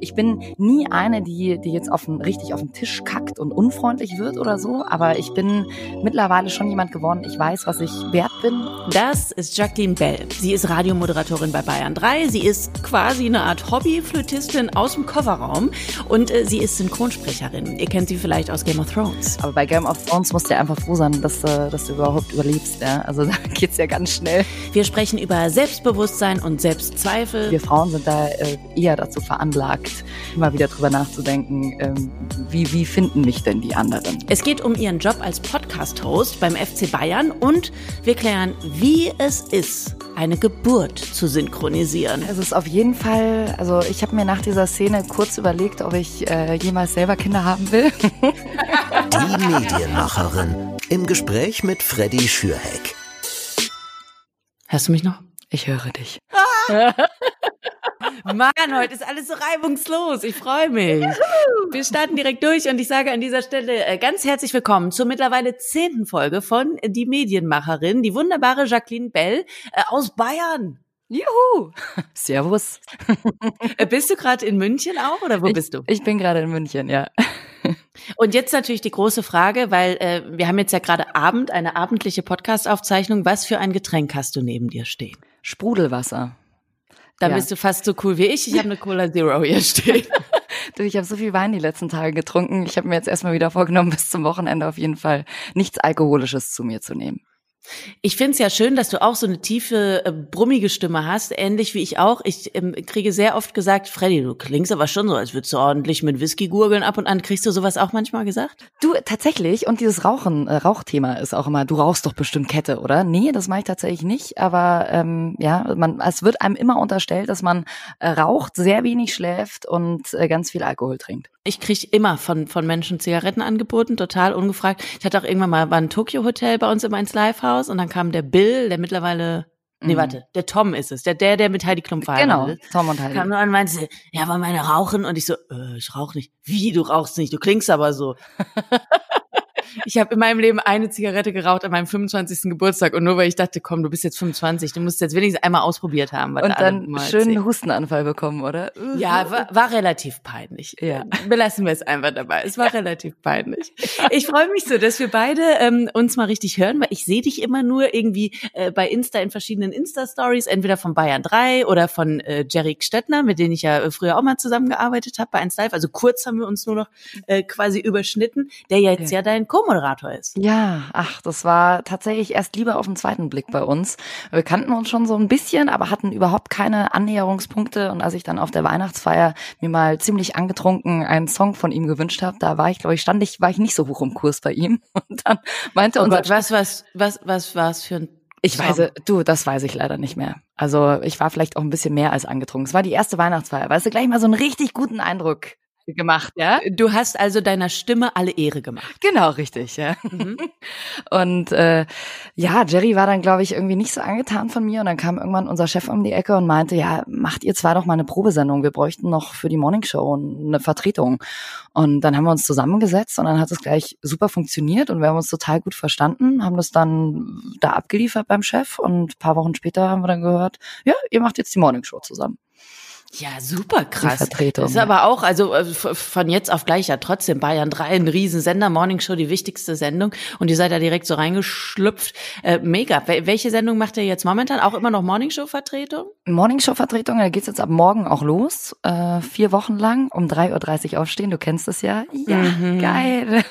Ich bin nie eine, die, die jetzt auf den, richtig auf den Tisch kackt und unfreundlich wird oder so, aber ich bin mittlerweile schon jemand geworden, ich weiß, was ich wert bin. Das ist Jacqueline Bell. Sie ist Radiomoderatorin bei Bayern 3. Sie ist quasi eine Art Hobbyflötistin aus dem Coverraum und äh, sie ist Synchronsprecherin. Ihr kennt sie vielleicht aus Game of Thrones. Aber bei Game of Thrones musst du ja einfach froh sein, dass, äh, dass du überhaupt überlebst. Ja? Also da geht's ja ganz schnell. Wir sprechen über Selbstbewusstsein und Selbstzweifel. Wir Frauen sind da äh, eher dazu veranlagt, immer wieder drüber nachzudenken, ähm, wie, wie finden mich denn die anderen? Es geht um ihren Job als Podcast-Host beim FC Bayern und wir klären, wie es ist, eine Geburt zu synchronisieren. Es ist auf jeden Fall, also ich habe mir nach dieser Szene kurz überlegt, ob ich äh, jemals selber Kinder haben will. Die Medienmacherin im Gespräch mit Freddy Schürheck. Hörst du mich noch? Ich höre dich. Mann, heute ist alles so reibungslos. Ich freue mich. Wir starten direkt durch und ich sage an dieser Stelle äh, ganz herzlich willkommen zur mittlerweile zehnten Folge von Die Medienmacherin, die wunderbare Jacqueline Bell äh, aus Bayern. Juhu! Servus. Äh, bist du gerade in München auch oder wo ich, bist du? Ich bin gerade in München, ja. Und jetzt natürlich die große Frage, weil äh, wir haben jetzt ja gerade Abend, eine abendliche Podcast-Aufzeichnung. Was für ein Getränk hast du neben dir stehen? Sprudelwasser. Da ja. bist du fast so cool wie ich. Ich habe eine Cola Zero hier stehen. du, ich habe so viel Wein die letzten Tage getrunken. Ich habe mir jetzt erstmal wieder vorgenommen, bis zum Wochenende auf jeden Fall nichts Alkoholisches zu mir zu nehmen. Ich finde es ja schön, dass du auch so eine tiefe, äh, brummige Stimme hast, ähnlich wie ich auch. Ich ähm, kriege sehr oft gesagt, Freddy, du klingst aber schon so, als würdest du ordentlich mit Whisky gurgeln ab und an. Kriegst du sowas auch manchmal gesagt? Du, tatsächlich. Und dieses Rauchen, äh, Rauchthema ist auch immer, du rauchst doch bestimmt Kette, oder? Nee, das mache ich tatsächlich nicht. Aber ähm, ja, man, es wird einem immer unterstellt, dass man äh, raucht, sehr wenig schläft und äh, ganz viel Alkohol trinkt. Ich kriege immer von, von Menschen Zigaretten angeboten, total ungefragt. Ich hatte auch irgendwann mal war ein Tokyo-Hotel bei uns immer ins Livehouse und dann kam der Bill, der mittlerweile Nee, mhm. warte, der Tom ist es, der, der, der mit Heidi Klum verheiratet Genau, Tom und Heidi. Kam nur und meinte, ja, aber meine rauchen und ich so, äh, ich rauch nicht. Wie, du rauchst nicht? Du klingst aber so. Ich habe in meinem Leben eine Zigarette geraucht an meinem 25. Geburtstag und nur weil ich dachte, komm, du bist jetzt 25, du musst jetzt wenigstens einmal ausprobiert haben. und dann schönen erzählen. Hustenanfall bekommen, oder? Ja, war, war relativ peinlich. Ja. Belassen wir es einfach dabei. Es war ja. relativ peinlich. Ich freue mich so, dass wir beide ähm, uns mal richtig hören, weil ich sehe dich immer nur irgendwie äh, bei Insta in verschiedenen Insta-Stories, entweder von Bayern 3 oder von äh, Jerry Stettner, mit denen ich ja äh, früher auch mal zusammengearbeitet habe bei 1 Live. Also kurz haben wir uns nur noch äh, quasi überschnitten, der jetzt ja, ja dein Co Co-Moderator ist. Ja, ach, das war tatsächlich erst lieber auf den zweiten Blick bei uns. Wir kannten uns schon so ein bisschen, aber hatten überhaupt keine Annäherungspunkte. Und als ich dann auf der Weihnachtsfeier mir mal ziemlich angetrunken einen Song von ihm gewünscht habe, da war ich, glaube ich, stand ich, war ich nicht so hoch im Kurs bei ihm. Und dann meinte oh unser Gott, was, was, was, was war es für ein ich weiß, du, das weiß ich leider nicht mehr. Also ich war vielleicht auch ein bisschen mehr als angetrunken. Es war die erste Weihnachtsfeier. Weißt du, gleich mal so einen richtig guten Eindruck gemacht, ja. Du hast also deiner Stimme alle Ehre gemacht. Genau, richtig, ja. Mhm. Und äh, ja, Jerry war dann, glaube ich, irgendwie nicht so angetan von mir. Und dann kam irgendwann unser Chef um die Ecke und meinte, ja, macht ihr zwar doch mal eine Probesendung. Wir bräuchten noch für die Morning Show eine Vertretung. Und dann haben wir uns zusammengesetzt und dann hat es gleich super funktioniert und wir haben uns total gut verstanden, haben das dann da abgeliefert beim Chef und paar Wochen später haben wir dann gehört, ja, ihr macht jetzt die Morning Show zusammen. Ja, super krass. Vertretung. Das ist aber auch, also äh, von jetzt auf gleich ja trotzdem Bayern 3, ein Riesensender, Morning Show, die wichtigste Sendung. Und ihr seid da direkt so reingeschlüpft. Äh, mega. Welche Sendung macht ihr jetzt momentan? Auch immer noch Morning Show Vertretung? Morning Show Vertretung, da geht's jetzt ab morgen auch los. Äh, vier Wochen lang um 3.30 Uhr aufstehen. Du kennst es ja. Ja, mhm. geil.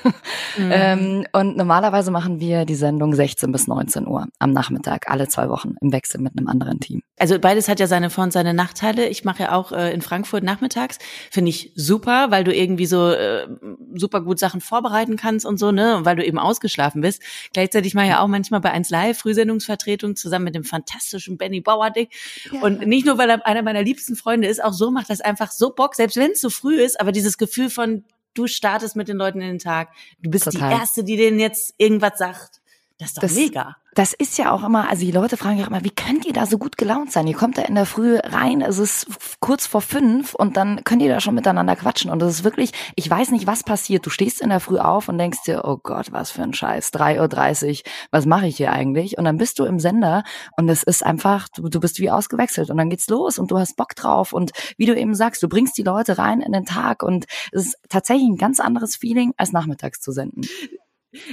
Mhm. ähm, und normalerweise machen wir die Sendung 16 bis 19 Uhr am Nachmittag, alle zwei Wochen im Wechsel mit einem anderen Team. Also beides hat ja seine Vor- und seine Nachteile. Ich mache ja auch äh, in Frankfurt nachmittags. Finde ich super, weil du irgendwie so äh, super gut Sachen vorbereiten kannst und so, ne? Und weil du eben ausgeschlafen bist. Gleichzeitig mal ja auch manchmal bei 1 Live Frühsendungsvertretung zusammen mit dem fantastischen Benny Bauerdick. Ja. Und nicht nur, weil er einer meiner liebsten Freunde ist, auch so macht das einfach so Bock, selbst wenn es so früh ist, aber dieses Gefühl von, du startest mit den Leuten in den Tag, du bist Total. die Erste, die denen jetzt irgendwas sagt. Das ist doch das, mega. Das ist ja auch immer, also die Leute fragen ja immer, wie könnt ihr da so gut gelaunt sein? Ihr kommt da in der Früh rein, es ist kurz vor fünf und dann könnt ihr da schon miteinander quatschen. Und das ist wirklich, ich weiß nicht, was passiert. Du stehst in der Früh auf und denkst dir, oh Gott, was für ein Scheiß, 3.30 Uhr, was mache ich hier eigentlich? Und dann bist du im Sender und es ist einfach, du, du bist wie ausgewechselt und dann geht's los und du hast Bock drauf und wie du eben sagst, du bringst die Leute rein in den Tag und es ist tatsächlich ein ganz anderes Feeling, als nachmittags zu senden.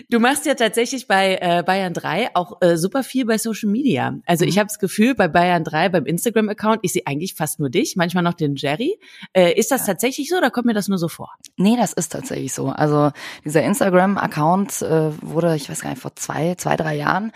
Du machst ja tatsächlich bei äh, Bayern 3 auch äh, super viel bei Social Media. Also mhm. ich habe das Gefühl, bei Bayern 3, beim Instagram-Account, ich sehe eigentlich fast nur dich, manchmal noch den Jerry. Äh, ist das ja. tatsächlich so oder kommt mir das nur so vor? Nee, das ist tatsächlich so. Also dieser Instagram-Account äh, wurde, ich weiß gar nicht, vor zwei, zwei, drei Jahren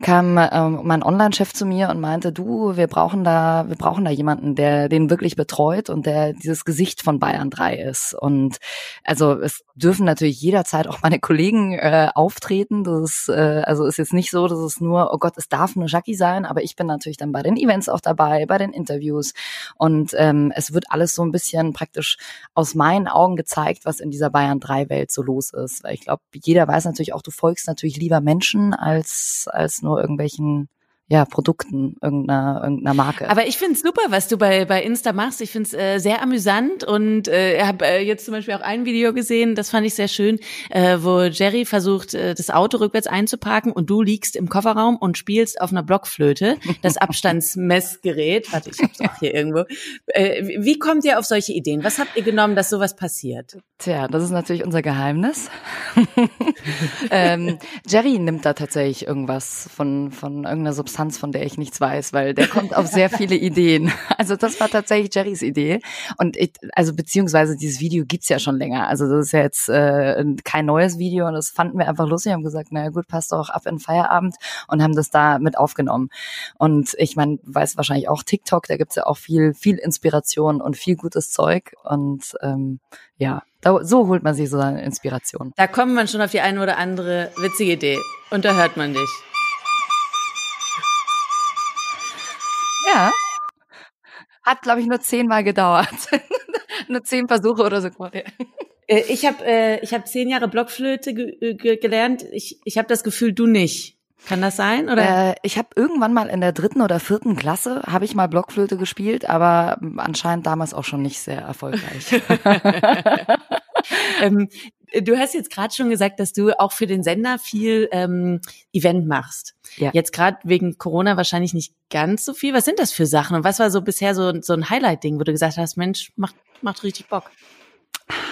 kam ähm, mein Online-Chef zu mir und meinte, du, wir brauchen da, wir brauchen da jemanden, der den wirklich betreut und der dieses Gesicht von Bayern 3 ist. Und also es dürfen natürlich jederzeit auch meine Kollegen äh, auftreten. Das ist, äh, also ist jetzt nicht so, dass es nur, oh Gott, es darf nur Jackie sein, aber ich bin natürlich dann bei den Events auch dabei, bei den Interviews. Und ähm, es wird alles so ein bisschen praktisch aus meinen Augen gezeigt, was in dieser Bayern 3 Welt so los ist. Weil ich glaube, jeder weiß natürlich auch, du folgst natürlich lieber Menschen als, als nur irgendwelchen ja, Produkten irgendeiner, irgendeiner Marke. Aber ich finde es super, was du bei, bei Insta machst. Ich finde es äh, sehr amüsant und äh, habe äh, jetzt zum Beispiel auch ein Video gesehen, das fand ich sehr schön, äh, wo Jerry versucht, äh, das Auto rückwärts einzuparken und du liegst im Kofferraum und spielst auf einer Blockflöte, das Abstandsmessgerät. Warte, ich hab's auch hier irgendwo. Äh, wie kommt ihr auf solche Ideen? Was habt ihr genommen, dass sowas passiert? Tja, das ist natürlich unser Geheimnis. ähm, Jerry nimmt da tatsächlich irgendwas von, von irgendeiner Substanz Substanz, von der ich nichts weiß, weil der kommt auf sehr viele Ideen. Also das war tatsächlich Jerrys Idee. Und ich, also beziehungsweise dieses Video gibt's ja schon länger. Also das ist ja jetzt äh, kein neues Video und das fanden wir einfach lustig. Haben gesagt, naja gut, passt doch ab in Feierabend und haben das da mit aufgenommen. Und ich meine, weiß wahrscheinlich auch TikTok, da gibt's ja auch viel, viel Inspiration und viel gutes Zeug. Und ähm, ja, da, so holt man sich so seine Inspiration. Da kommt man schon auf die eine oder andere witzige Idee. Und da hört man dich. Hat, glaube ich, nur zehnmal gedauert. nur zehn Versuche oder so. Äh, ich habe äh, ich hab zehn Jahre Blockflöte ge ge gelernt. Ich, ich habe das Gefühl, du nicht. Kann das sein? Oder? Äh, ich habe irgendwann mal in der dritten oder vierten Klasse habe ich mal Blockflöte gespielt, aber anscheinend damals auch schon nicht sehr erfolgreich. ähm, du hast jetzt gerade schon gesagt, dass du auch für den Sender viel ähm, Event machst. Ja. Jetzt gerade wegen Corona wahrscheinlich nicht ganz so viel. Was sind das für Sachen und was war so bisher so, so ein Highlight-Ding, wo du gesagt hast, Mensch, macht, macht richtig Bock?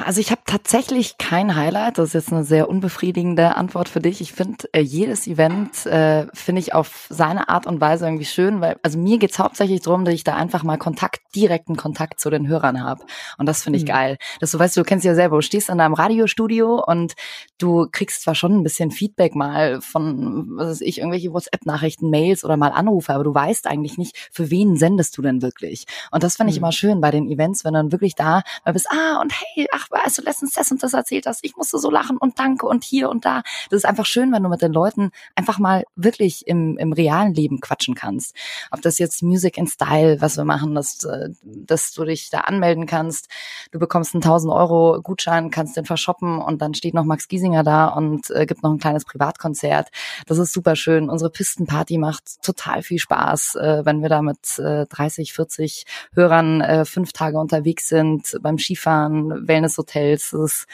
Also ich habe tatsächlich kein Highlight. Das ist jetzt eine sehr unbefriedigende Antwort für dich. Ich finde äh, jedes Event äh, finde ich auf seine Art und Weise irgendwie schön, weil also mir geht's hauptsächlich darum, dass ich da einfach mal Kontakt, direkten Kontakt zu den Hörern habe. Und das finde ich mhm. geil. Dass du weißt, du kennst ja selber, du stehst in deinem Radiostudio und du kriegst zwar schon ein bisschen Feedback mal von, was weiß ich, irgendwelche WhatsApp-Nachrichten, Mails oder mal Anrufe, aber du weißt eigentlich nicht, für wen sendest du denn wirklich. Und das finde ich mhm. immer schön bei den Events, wenn du dann wirklich da mal bist, ah und hey, ach, weißt du, letztens das und das erzählt hast, ich musste so lachen und danke und hier und da. Das ist einfach schön, wenn du mit den Leuten einfach mal wirklich im, im realen Leben quatschen kannst. Ob das jetzt Music in Style, was wir machen, dass, äh, dass du dich da anmelden kannst. Du bekommst einen 1000 Euro Gutschein, kannst den verschoppen und dann steht noch Max Giesinger da und äh, gibt noch ein kleines Privatkonzert. Das ist super schön. Unsere Pistenparty macht total viel Spaß, äh, wenn wir da mit äh, 30, 40 Hörern äh, fünf Tage unterwegs sind, beim Skifahren, Wellnesshotels. Es ist,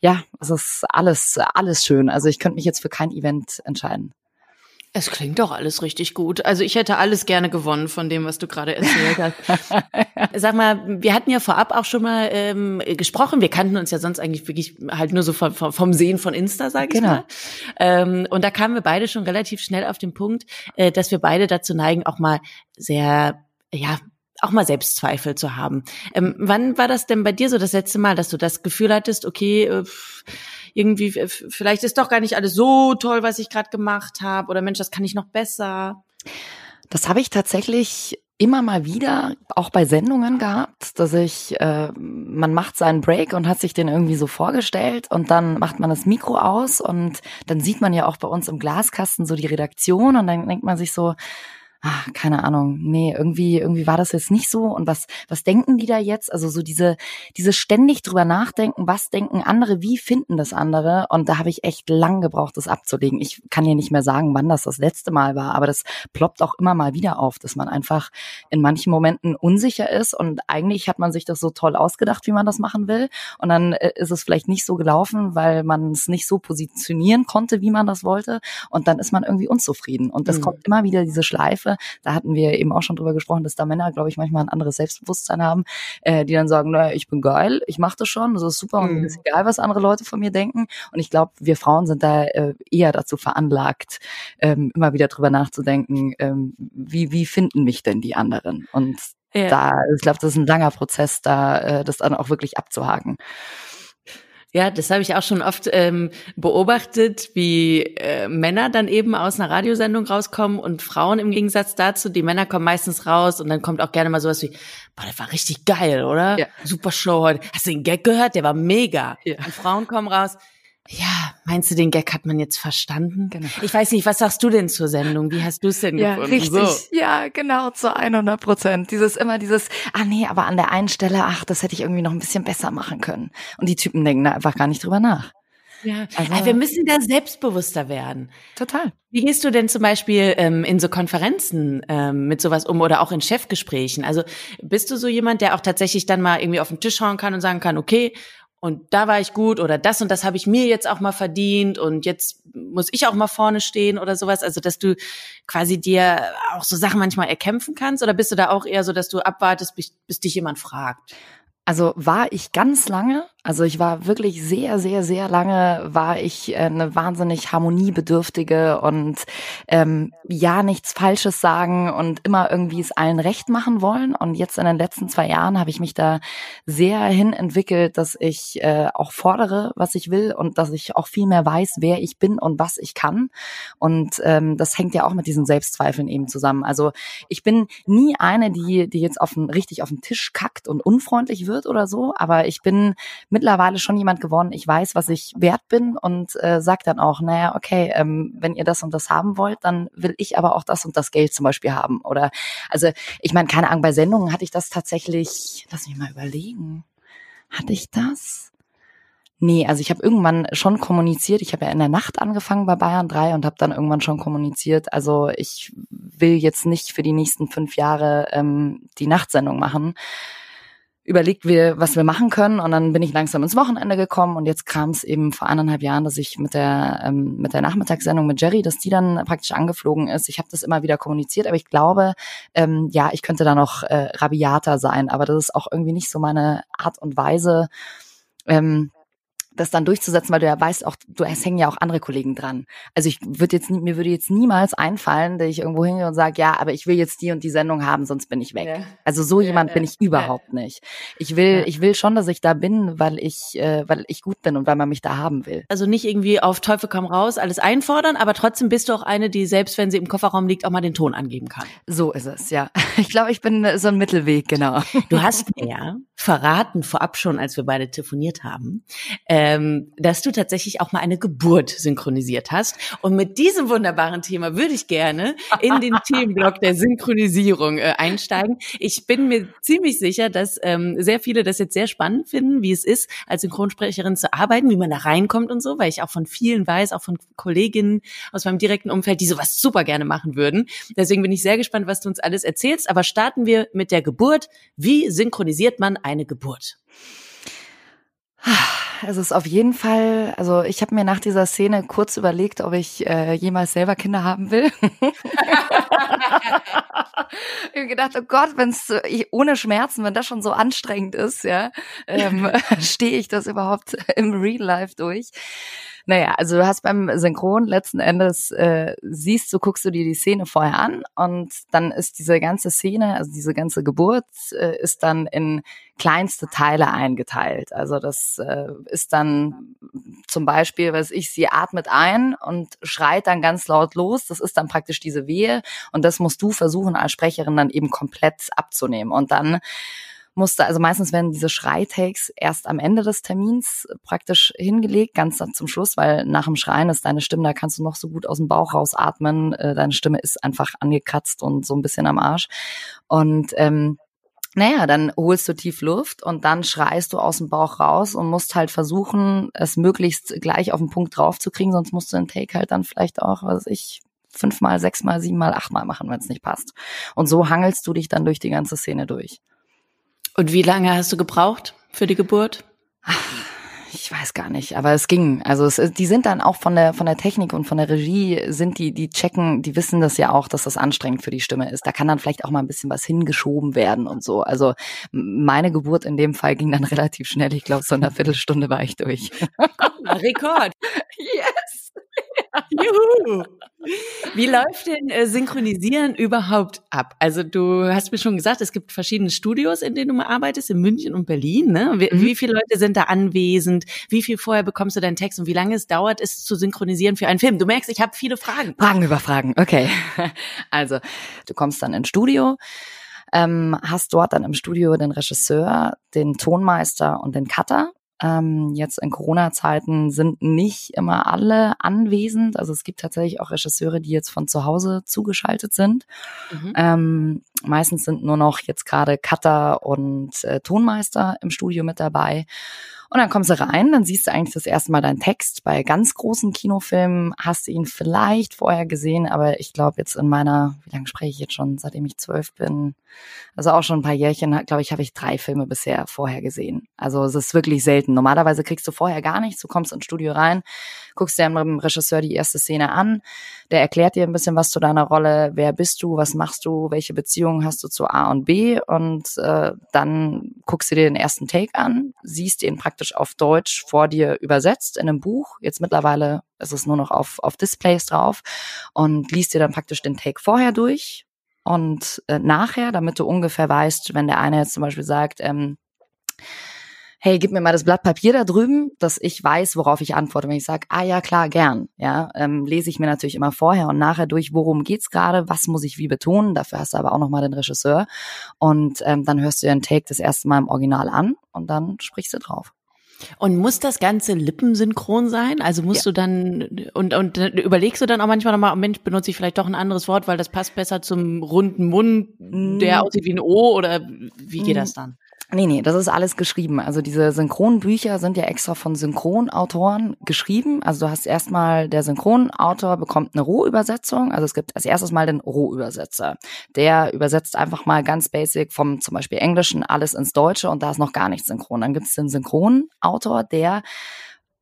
ja, es ist alles, alles schön. Also ich könnte mich jetzt für kein Event entscheiden. Es klingt doch alles richtig gut. Also ich hätte alles gerne gewonnen von dem, was du gerade erzählt hast. Sag mal, wir hatten ja vorab auch schon mal ähm, gesprochen. Wir kannten uns ja sonst eigentlich wirklich halt nur so vom, vom Sehen von Insta, sage ich genau. mal. Ähm, und da kamen wir beide schon relativ schnell auf den Punkt, äh, dass wir beide dazu neigen, auch mal sehr ja, auch mal Selbstzweifel zu haben. Ähm, wann war das denn bei dir so das letzte Mal, dass du das Gefühl hattest, okay, äh, irgendwie, vielleicht ist doch gar nicht alles so toll, was ich gerade gemacht habe, oder Mensch, das kann ich noch besser? Das habe ich tatsächlich immer mal wieder auch bei Sendungen gehabt, dass ich, äh, man macht seinen Break und hat sich den irgendwie so vorgestellt und dann macht man das Mikro aus und dann sieht man ja auch bei uns im Glaskasten so die Redaktion und dann denkt man sich so, ach, keine Ahnung, nee, irgendwie, irgendwie war das jetzt nicht so. Und was, was denken die da jetzt? Also so diese, diese ständig drüber nachdenken, was denken andere, wie finden das andere? Und da habe ich echt lang gebraucht, das abzulegen. Ich kann dir nicht mehr sagen, wann das das letzte Mal war, aber das ploppt auch immer mal wieder auf, dass man einfach in manchen Momenten unsicher ist und eigentlich hat man sich das so toll ausgedacht, wie man das machen will. Und dann äh, ist es vielleicht nicht so gelaufen, weil man es nicht so positionieren konnte, wie man das wollte. Und dann ist man irgendwie unzufrieden. Und das mhm. kommt immer wieder diese Schleife da hatten wir eben auch schon drüber gesprochen, dass da Männer, glaube ich, manchmal ein anderes Selbstbewusstsein haben, äh, die dann sagen, naja, ich bin geil, ich mache das schon, das ist super und mhm. ist egal, was andere Leute von mir denken. Und ich glaube, wir Frauen sind da äh, eher dazu veranlagt, ähm, immer wieder drüber nachzudenken, ähm, wie, wie finden mich denn die anderen? Und ja. da, ich glaube, das ist ein langer Prozess, da äh, das dann auch wirklich abzuhaken. Ja, das habe ich auch schon oft ähm, beobachtet, wie äh, Männer dann eben aus einer Radiosendung rauskommen und Frauen im Gegensatz dazu. Die Männer kommen meistens raus und dann kommt auch gerne mal sowas wie, boah, der war richtig geil, oder? Ja. Super Show heute. Hast du den Gag gehört? Der war mega. Ja. Und Frauen kommen raus, ja, meinst du, den Gag hat man jetzt verstanden? Genau. Ich weiß nicht, was sagst du denn zur Sendung? Wie hast du es denn ja, gefunden? Richtig, so. ja, genau, zu 100 Prozent. Dieses immer dieses, ah nee, aber an der einen Stelle, ach, das hätte ich irgendwie noch ein bisschen besser machen können. Und die Typen denken da einfach gar nicht drüber nach. Ja, also, wir müssen da selbstbewusster werden. Total. Wie gehst du denn zum Beispiel ähm, in so Konferenzen ähm, mit sowas um oder auch in Chefgesprächen? Also bist du so jemand, der auch tatsächlich dann mal irgendwie auf den Tisch hauen kann und sagen kann, okay, und da war ich gut oder das und das habe ich mir jetzt auch mal verdient und jetzt muss ich auch mal vorne stehen oder sowas. Also, dass du quasi dir auch so Sachen manchmal erkämpfen kannst oder bist du da auch eher so, dass du abwartest, bis, bis dich jemand fragt? Also war ich ganz lange, also ich war wirklich sehr, sehr, sehr lange, war ich äh, eine wahnsinnig harmoniebedürftige und ähm, ja nichts Falsches sagen und immer irgendwie es allen recht machen wollen. Und jetzt in den letzten zwei Jahren habe ich mich da sehr hin entwickelt, dass ich äh, auch fordere, was ich will und dass ich auch viel mehr weiß, wer ich bin und was ich kann. Und ähm, das hängt ja auch mit diesen Selbstzweifeln eben zusammen. Also ich bin nie eine, die, die jetzt auf den, richtig auf den Tisch kackt und unfreundlich wird wird oder so, aber ich bin mittlerweile schon jemand geworden, ich weiß, was ich wert bin und äh, sag dann auch, naja, okay, ähm, wenn ihr das und das haben wollt, dann will ich aber auch das und das Geld zum Beispiel haben. Oder also ich meine, keine Ahnung, bei Sendungen hatte ich das tatsächlich, lass mich mal überlegen. Hatte ich das? Nee, also ich habe irgendwann schon kommuniziert. Ich habe ja in der Nacht angefangen bei Bayern 3 und habe dann irgendwann schon kommuniziert. Also ich will jetzt nicht für die nächsten fünf Jahre ähm, die Nachtsendung machen überlegt, wir, was wir machen können. Und dann bin ich langsam ins Wochenende gekommen und jetzt kam es eben vor anderthalb Jahren, dass ich mit der ähm, mit der Nachmittagssendung mit Jerry, dass die dann praktisch angeflogen ist. Ich habe das immer wieder kommuniziert, aber ich glaube, ähm, ja, ich könnte da noch äh, rabiater sein, aber das ist auch irgendwie nicht so meine Art und Weise. Ähm, das dann durchzusetzen, weil du ja weißt auch, du es hängen ja auch andere Kollegen dran. Also ich würde jetzt mir würde jetzt niemals einfallen, dass ich irgendwo hingehe und sage, ja, aber ich will jetzt die und die Sendung haben, sonst bin ich weg. Ja. Also so ja, jemand ja, bin ich überhaupt nicht. Ich will ich will schon, dass ich da bin, weil ich äh, weil ich gut bin und weil man mich da haben will. Also nicht irgendwie auf Teufel komm raus alles einfordern, aber trotzdem bist du auch eine, die selbst wenn sie im Kofferraum liegt, auch mal den Ton angeben kann. So ist es, ja. Ich glaube, ich bin so ein Mittelweg, genau. Du hast mir verraten vorab schon, als wir beide telefoniert haben. Äh, ähm, dass du tatsächlich auch mal eine Geburt synchronisiert hast. Und mit diesem wunderbaren Thema würde ich gerne in den Themenblock der Synchronisierung äh, einsteigen. Ich bin mir ziemlich sicher, dass ähm, sehr viele das jetzt sehr spannend finden, wie es ist, als Synchronsprecherin zu arbeiten, wie man da reinkommt und so, weil ich auch von vielen weiß, auch von Kolleginnen aus meinem direkten Umfeld, die sowas super gerne machen würden. Deswegen bin ich sehr gespannt, was du uns alles erzählst. Aber starten wir mit der Geburt. Wie synchronisiert man eine Geburt? Es ist auf jeden Fall, also ich habe mir nach dieser Szene kurz überlegt, ob ich äh, jemals selber Kinder haben will. ich habe gedacht, oh Gott, wenn es ohne Schmerzen, wenn das schon so anstrengend ist, ja, ähm, stehe ich das überhaupt im Real Life durch? Naja, also du hast beim Synchron letzten Endes, äh, siehst du, guckst du dir die Szene vorher an und dann ist diese ganze Szene, also diese ganze Geburt, äh, ist dann in kleinste Teile eingeteilt. Also das äh, ist dann zum Beispiel, was ich, sie atmet ein und schreit dann ganz laut los. Das ist dann praktisch diese Wehe und das musst du versuchen als Sprecherin dann eben komplett abzunehmen. Und dann musste, also meistens werden diese Schreitakes erst am Ende des Termins praktisch hingelegt, ganz zum Schluss, weil nach dem Schreien ist deine Stimme, da kannst du noch so gut aus dem Bauch rausatmen, äh, deine Stimme ist einfach angekratzt und so ein bisschen am Arsch. Und ähm, naja, dann holst du tief Luft und dann schreist du aus dem Bauch raus und musst halt versuchen, es möglichst gleich auf den Punkt drauf zu kriegen, sonst musst du den Take halt dann vielleicht auch, was ich, fünfmal, sechsmal, siebenmal, achtmal machen, wenn es nicht passt. Und so hangelst du dich dann durch die ganze Szene durch. Und wie lange hast du gebraucht für die Geburt? Ach, ich weiß gar nicht, aber es ging. Also es, die sind dann auch von der von der Technik und von der Regie sind die die checken, die wissen das ja auch, dass das anstrengend für die Stimme ist. Da kann dann vielleicht auch mal ein bisschen was hingeschoben werden und so. Also meine Geburt in dem Fall ging dann relativ schnell. Ich glaube, so in einer Viertelstunde war ich durch. Rekord. yes. Juhu. Wie läuft denn äh, Synchronisieren überhaupt ab? Also du hast mir schon gesagt, es gibt verschiedene Studios, in denen du arbeitest, in München und Berlin. Ne? Wie, mhm. wie viele Leute sind da anwesend? Wie viel vorher bekommst du deinen Text und wie lange es dauert, es zu synchronisieren für einen Film? Du merkst, ich habe viele Fragen. Fragen über Fragen, okay. Also du kommst dann ins Studio. Ähm, hast dort dann im Studio den Regisseur, den Tonmeister und den Cutter ähm, jetzt in Corona-Zeiten sind nicht immer alle anwesend. Also es gibt tatsächlich auch Regisseure, die jetzt von zu Hause zugeschaltet sind. Mhm. Ähm, meistens sind nur noch jetzt gerade Cutter und äh, Tonmeister im Studio mit dabei. Und dann kommst du rein, dann siehst du eigentlich das erste Mal deinen Text. Bei ganz großen Kinofilmen hast du ihn vielleicht vorher gesehen, aber ich glaube jetzt in meiner, wie lange spreche ich jetzt schon, seitdem ich zwölf bin, also auch schon ein paar Jährchen, glaube ich, habe ich drei Filme bisher vorher gesehen. Also es ist wirklich selten. Normalerweise kriegst du vorher gar nichts, du kommst ins Studio rein, guckst dir mit dem Regisseur die erste Szene an, der erklärt dir ein bisschen was zu deiner Rolle, wer bist du, was machst du, welche Beziehungen hast du zu A und B? Und äh, dann guckst du dir den ersten Take an, siehst ihn praktisch auf Deutsch vor dir übersetzt in einem Buch. Jetzt mittlerweile ist es nur noch auf, auf Displays drauf. Und liest dir dann praktisch den Take vorher durch. Und äh, nachher, damit du ungefähr weißt, wenn der eine jetzt zum Beispiel sagt, ähm, hey, gib mir mal das Blatt Papier da drüben, dass ich weiß, worauf ich antworte. Wenn ich sage, ah ja, klar, gern, ja, ähm, lese ich mir natürlich immer vorher und nachher durch, worum geht's gerade, was muss ich wie betonen. Dafür hast du aber auch nochmal den Regisseur. Und ähm, dann hörst du den Take das erste Mal im Original an und dann sprichst du drauf. Und muss das Ganze lippensynchron sein? Also musst ja. du dann und und überlegst du dann auch manchmal nochmal, oh Mensch, benutze ich vielleicht doch ein anderes Wort, weil das passt besser zum runden Mund, der aussieht wie ein O oder wie geht das dann? Nee, nee, das ist alles geschrieben. Also diese Synchronbücher sind ja extra von Synchronautoren geschrieben. Also du hast erstmal, der Synchronautor bekommt eine Rohübersetzung. Also es gibt als erstes mal den Rohübersetzer. Der übersetzt einfach mal ganz basic vom zum Beispiel Englischen alles ins Deutsche und da ist noch gar nichts synchron. Dann gibt es den Synchronautor, der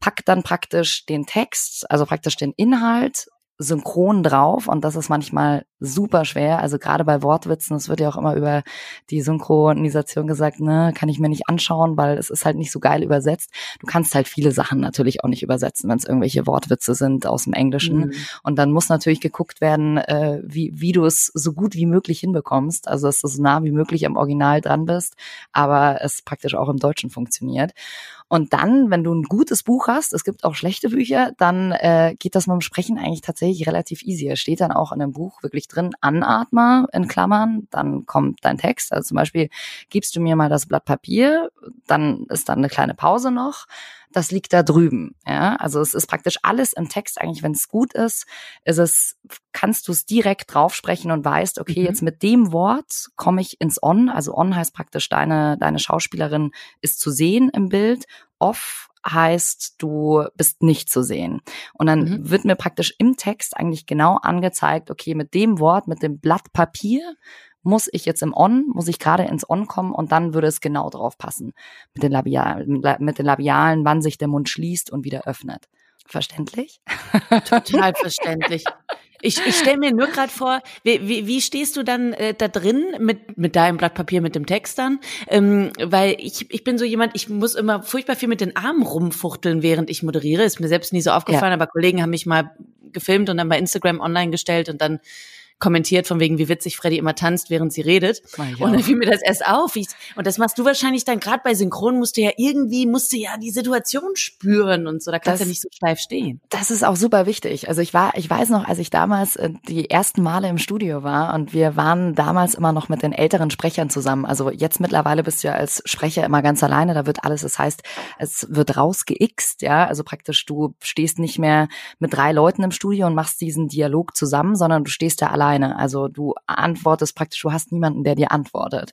packt dann praktisch den Text, also praktisch den Inhalt synchron drauf und das ist manchmal super schwer. Also gerade bei Wortwitzen, es wird ja auch immer über die Synchronisation gesagt, ne, kann ich mir nicht anschauen, weil es ist halt nicht so geil übersetzt. Du kannst halt viele Sachen natürlich auch nicht übersetzen, wenn es irgendwelche Wortwitze sind aus dem Englischen. Mhm. Und dann muss natürlich geguckt werden, äh, wie, wie du es so gut wie möglich hinbekommst. Also dass du so nah wie möglich am Original dran bist, aber es praktisch auch im Deutschen funktioniert. Und dann, wenn du ein gutes Buch hast, es gibt auch schlechte Bücher, dann äh, geht das mit dem Sprechen eigentlich tatsächlich relativ easy. Es steht dann auch in dem Buch wirklich drin, Anatmer in Klammern, dann kommt dein Text. Also zum Beispiel, gibst du mir mal das Blatt Papier, dann ist dann eine kleine Pause noch das liegt da drüben. Ja, also es ist praktisch alles im Text eigentlich, wenn es gut ist, ist es, kannst du es direkt draufsprechen und weißt, okay, mhm. jetzt mit dem Wort komme ich ins On. Also On heißt praktisch deine, deine Schauspielerin ist zu sehen im Bild. Off heißt, du bist nicht zu sehen. Und dann mhm. wird mir praktisch im Text eigentlich genau angezeigt, okay, mit dem Wort, mit dem Blatt Papier muss ich jetzt im On, muss ich gerade ins On kommen und dann würde es genau drauf passen. Mit den, Labialen, mit den Labialen, wann sich der Mund schließt und wieder öffnet. Verständlich? Total verständlich. Ich, ich stelle mir nur gerade vor, wie, wie, wie stehst du dann äh, da drin mit, mit deinem Blatt Papier, mit dem Text dann? Ähm, weil ich, ich bin so jemand, ich muss immer furchtbar viel mit den Armen rumfuchteln, während ich moderiere. Ist mir selbst nie so aufgefallen, ja. aber Kollegen haben mich mal gefilmt und dann bei Instagram online gestellt und dann kommentiert, von wegen, wie witzig Freddy immer tanzt, während sie redet. Und dann fiel mir das erst auf. Ich, und das machst du wahrscheinlich dann gerade bei Synchron, musst du ja irgendwie, musst du ja die Situation spüren und so. Da kannst du ja nicht so steif stehen. Das ist auch super wichtig. Also ich war, ich weiß noch, als ich damals äh, die ersten Male im Studio war und wir waren damals immer noch mit den älteren Sprechern zusammen. Also jetzt mittlerweile bist du ja als Sprecher immer ganz alleine. Da wird alles, das heißt, es wird rausgeixt, ja. Also praktisch du stehst nicht mehr mit drei Leuten im Studio und machst diesen Dialog zusammen, sondern du stehst da alleine. Also du antwortest praktisch, du hast niemanden, der dir antwortet.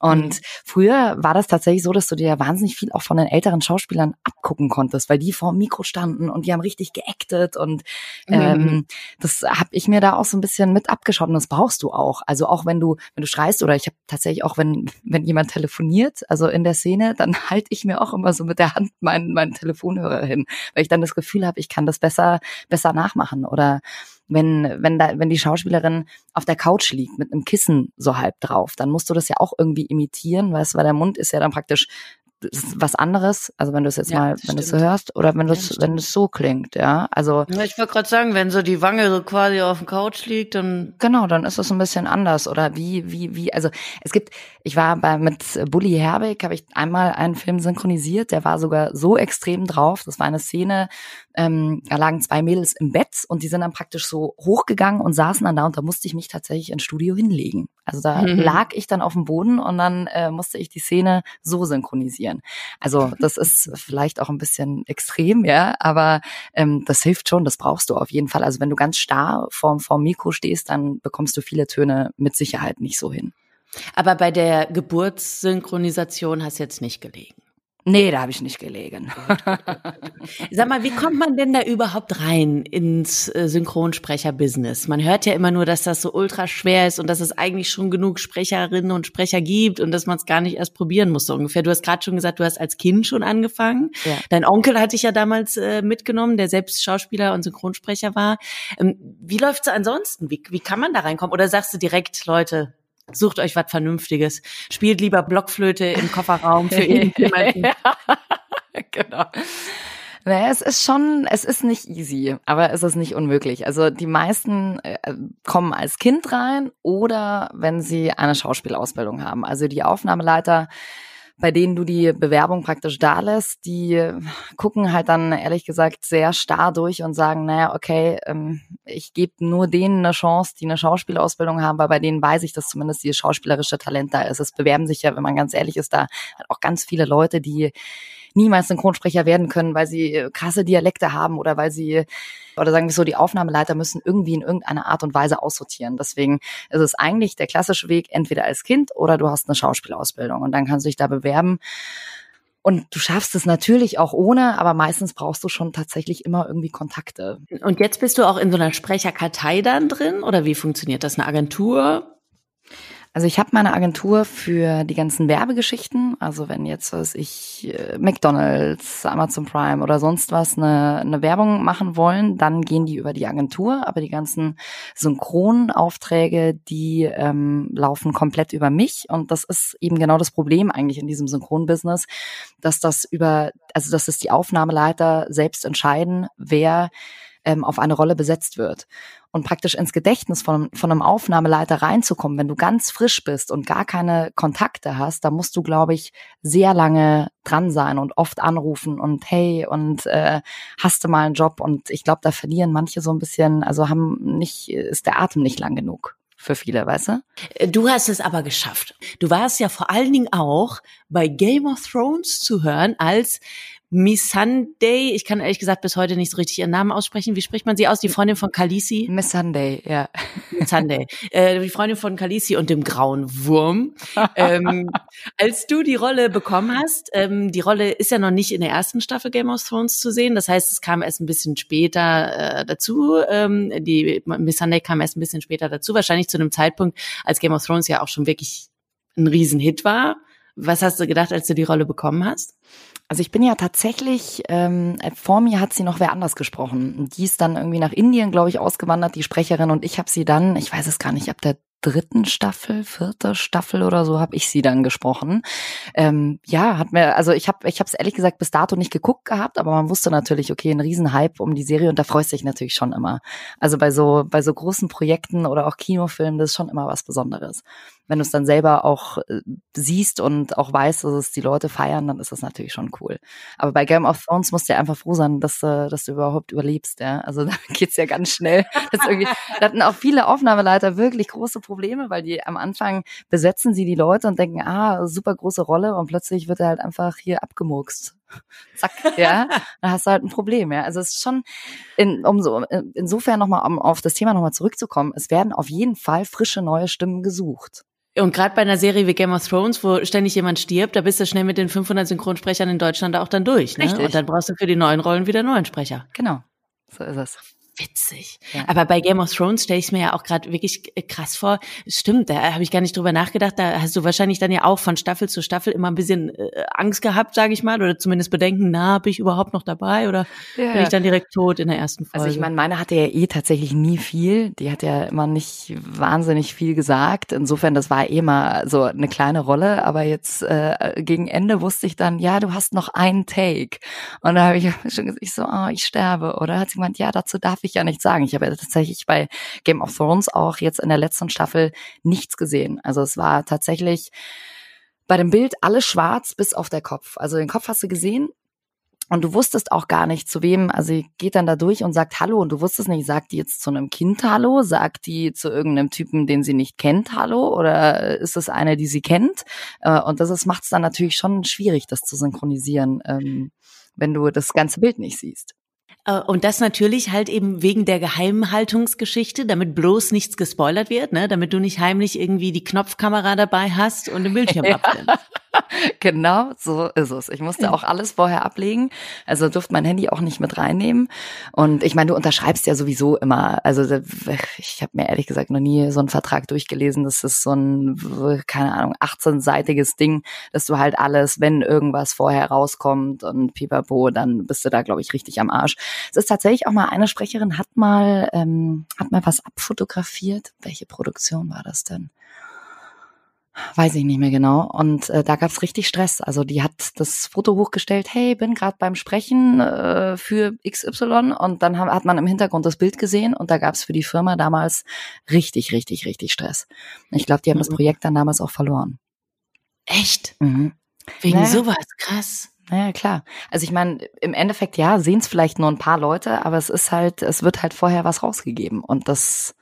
Und mhm. früher war das tatsächlich so, dass du dir wahnsinnig viel auch von den älteren Schauspielern abgucken konntest, weil die vor dem Mikro standen und die haben richtig geactet und mhm. ähm, das habe ich mir da auch so ein bisschen mit abgeschaut und das brauchst du auch. Also auch wenn du wenn du schreist oder ich habe tatsächlich auch wenn wenn jemand telefoniert, also in der Szene, dann halte ich mir auch immer so mit der Hand meinen meinen Telefonhörer hin, weil ich dann das Gefühl habe, ich kann das besser besser nachmachen oder wenn, wenn da, wenn die Schauspielerin auf der Couch liegt mit einem Kissen so halb drauf, dann musst du das ja auch irgendwie imitieren, weißt, weil der Mund ist ja dann praktisch was anderes, also wenn du es jetzt ja, mal, wenn du es so hörst, oder wenn du es, ja, wenn es so klingt, ja. Also ja, ich wollte gerade sagen, wenn so die Wange so quasi auf dem Couch liegt, dann genau, dann ist es ein bisschen anders. Oder wie, wie, wie, also es gibt, ich war bei mit Bully Herbig, habe ich einmal einen Film synchronisiert, der war sogar so extrem drauf. Das war eine Szene, ähm, da lagen zwei Mädels im Bett und die sind dann praktisch so hochgegangen und saßen dann da und da musste ich mich tatsächlich ins Studio hinlegen. Also da mhm. lag ich dann auf dem Boden und dann äh, musste ich die Szene so synchronisieren. Also das ist vielleicht auch ein bisschen extrem, ja, aber ähm, das hilft schon, das brauchst du auf jeden Fall. Also wenn du ganz starr vorm, vorm Mikro stehst, dann bekommst du viele Töne mit Sicherheit nicht so hin. Aber bei der Geburtssynchronisation hast du jetzt nicht gelegen. Nee, da habe ich nicht gelegen. Sag mal, wie kommt man denn da überhaupt rein ins äh, Synchronsprecher-Business? Man hört ja immer nur, dass das so ultra schwer ist und dass es eigentlich schon genug Sprecherinnen und Sprecher gibt und dass man es gar nicht erst probieren muss, so ungefähr. Du hast gerade schon gesagt, du hast als Kind schon angefangen. Ja. Dein Onkel hatte ich ja damals äh, mitgenommen, der selbst Schauspieler und Synchronsprecher war. Ähm, wie läuft's ansonsten? Wie, wie kann man da reinkommen? Oder sagst du direkt, Leute, Sucht euch was Vernünftiges. Spielt lieber Blockflöte im Kofferraum für irgendjemanden. genau. Naja, es ist schon, es ist nicht easy, aber es ist nicht unmöglich. Also die meisten äh, kommen als Kind rein oder wenn sie eine Schauspielausbildung haben. Also die Aufnahmeleiter bei denen du die Bewerbung praktisch da lässt, die gucken halt dann ehrlich gesagt sehr starr durch und sagen, naja, okay, ähm, ich gebe nur denen eine Chance, die eine Schauspielausbildung haben, weil bei denen weiß ich, dass zumindest die schauspielerische Talent da ist. Es bewerben sich ja, wenn man ganz ehrlich ist, da halt auch ganz viele Leute, die niemals Synchronsprecher werden können, weil sie äh, krasse Dialekte haben oder weil sie oder sagen wir so, die Aufnahmeleiter müssen irgendwie in irgendeiner Art und Weise aussortieren. Deswegen ist es eigentlich der klassische Weg, entweder als Kind oder du hast eine Schauspielausbildung und dann kannst du dich da bewerben. Und du schaffst es natürlich auch ohne, aber meistens brauchst du schon tatsächlich immer irgendwie Kontakte. Und jetzt bist du auch in so einer Sprecherkartei dann drin oder wie funktioniert das? Eine Agentur? Also ich habe meine Agentur für die ganzen Werbegeschichten. Also wenn jetzt was ich äh, McDonald's, Amazon Prime oder sonst was eine, eine Werbung machen wollen, dann gehen die über die Agentur. Aber die ganzen Synchronaufträge, die ähm, laufen komplett über mich. Und das ist eben genau das Problem eigentlich in diesem Synchronbusiness, dass das über, also dass es die Aufnahmeleiter selbst entscheiden, wer ähm, auf eine Rolle besetzt wird und praktisch ins Gedächtnis von, von einem Aufnahmeleiter reinzukommen, wenn du ganz frisch bist und gar keine Kontakte hast, da musst du, glaube ich, sehr lange dran sein und oft anrufen und hey und äh, hast du mal einen Job und ich glaube, da verlieren manche so ein bisschen, also haben nicht, ist der Atem nicht lang genug für viele, weißt du? Äh, du hast es aber geschafft. Du warst ja vor allen Dingen auch bei Game of Thrones zu hören als Miss Sunday, ich kann ehrlich gesagt bis heute nicht so richtig ihren Namen aussprechen. Wie spricht man sie aus? Die Freundin von Khaleesi? Miss Sunday, ja. Miss Sunday. Äh, die Freundin von Khaleesi und dem grauen Wurm. ähm, als du die Rolle bekommen hast, ähm, die Rolle ist ja noch nicht in der ersten Staffel Game of Thrones zu sehen. Das heißt, es kam erst ein bisschen später äh, dazu. Ähm, die Miss Sunday kam erst ein bisschen später dazu. Wahrscheinlich zu einem Zeitpunkt, als Game of Thrones ja auch schon wirklich ein Riesenhit war. Was hast du gedacht, als du die Rolle bekommen hast? Also ich bin ja tatsächlich, ähm, vor mir hat sie noch wer anders gesprochen. Die ist dann irgendwie nach Indien, glaube ich, ausgewandert, die Sprecherin. Und ich habe sie dann, ich weiß es gar nicht, ab der dritten Staffel, vierte Staffel oder so habe ich sie dann gesprochen. Ähm, ja, hat mir, also ich habe ich habe es ehrlich gesagt bis dato nicht geguckt gehabt, aber man wusste natürlich, okay, ein Riesenhype um die Serie und da freust du dich natürlich schon immer. Also bei so bei so großen Projekten oder auch Kinofilmen, das ist schon immer was Besonderes. Wenn du es dann selber auch äh, siehst und auch weißt, dass es die Leute feiern, dann ist das natürlich schon cool. Aber bei Game of Thrones musst du ja einfach froh sein, dass, äh, dass du überhaupt überlebst, ja. Also da geht's ja ganz schnell. Das irgendwie, da hatten auch viele Aufnahmeleiter wirklich große Probleme, weil die am Anfang besetzen sie die Leute und denken, ah, super große Rolle und plötzlich wird er halt einfach hier abgemurkst. Zack, ja, dann hast du halt ein Problem, ja. Also es ist schon, in, um so, insofern nochmal, um auf das Thema nochmal zurückzukommen, es werden auf jeden Fall frische neue Stimmen gesucht. Und gerade bei einer Serie wie Game of Thrones, wo ständig jemand stirbt, da bist du schnell mit den 500 Synchronsprechern in Deutschland auch dann durch. Ne? Richtig. Und dann brauchst du für die neuen Rollen wieder neuen Sprecher. Genau, so ist es witzig. Ja. Aber bei Game of Thrones stelle ich es mir ja auch gerade wirklich krass vor. Stimmt, da habe ich gar nicht drüber nachgedacht. Da hast du wahrscheinlich dann ja auch von Staffel zu Staffel immer ein bisschen äh, Angst gehabt, sage ich mal, oder zumindest Bedenken, na, bin ich überhaupt noch dabei oder ja. bin ich dann direkt tot in der ersten Folge? Also ich meine, meine hatte ja eh tatsächlich nie viel. Die hat ja immer nicht wahnsinnig viel gesagt. Insofern, das war eh mal so eine kleine Rolle. Aber jetzt äh, gegen Ende wusste ich dann, ja, du hast noch einen Take. Und da habe ich schon gesagt, ich so, oh, ich sterbe. Oder hat sie gemeint, ja, dazu darf ich ich ja nicht sagen. Ich habe tatsächlich bei Game of Thrones auch jetzt in der letzten Staffel nichts gesehen. Also es war tatsächlich bei dem Bild alles schwarz bis auf der Kopf. Also den Kopf hast du gesehen, und du wusstest auch gar nicht, zu wem, also sie geht dann da durch und sagt Hallo und du wusstest nicht, sagt die jetzt zu einem Kind Hallo, sagt die zu irgendeinem Typen, den sie nicht kennt Hallo oder ist es eine, die sie kennt? Äh, und das macht es dann natürlich schon schwierig, das zu synchronisieren, ähm, wenn du das ganze Bild nicht siehst. Äh, und das natürlich halt eben wegen der Geheimhaltungsgeschichte, damit bloß nichts gespoilert wird, ne? damit du nicht heimlich irgendwie die Knopfkamera dabei hast und den Bildschirm ja. abnimmst. genau, so ist es. Ich musste auch alles vorher ablegen, also durfte mein Handy auch nicht mit reinnehmen. Und ich meine, du unterschreibst ja sowieso immer. Also ich habe mir ehrlich gesagt noch nie so einen Vertrag durchgelesen. Das ist so ein, keine Ahnung, 18-seitiges Ding, dass du halt alles, wenn irgendwas vorher rauskommt und pipapo, dann bist du da, glaube ich, richtig am Arsch. Es ist tatsächlich auch mal eine Sprecherin hat mal, ähm, hat mal was abfotografiert. Welche Produktion war das denn? Weiß ich nicht mehr genau. Und äh, da gab's richtig Stress. Also die hat das Foto hochgestellt, hey, bin gerade beim Sprechen äh, für XY und dann hat man im Hintergrund das Bild gesehen und da gab's für die Firma damals richtig, richtig, richtig Stress. Ich glaube, die haben mhm. das Projekt dann damals auch verloren. Echt? Mhm. Wegen naja. sowas, krass. Naja, klar. Also ich meine, im Endeffekt ja, sehen es vielleicht nur ein paar Leute, aber es ist halt, es wird halt vorher was rausgegeben und das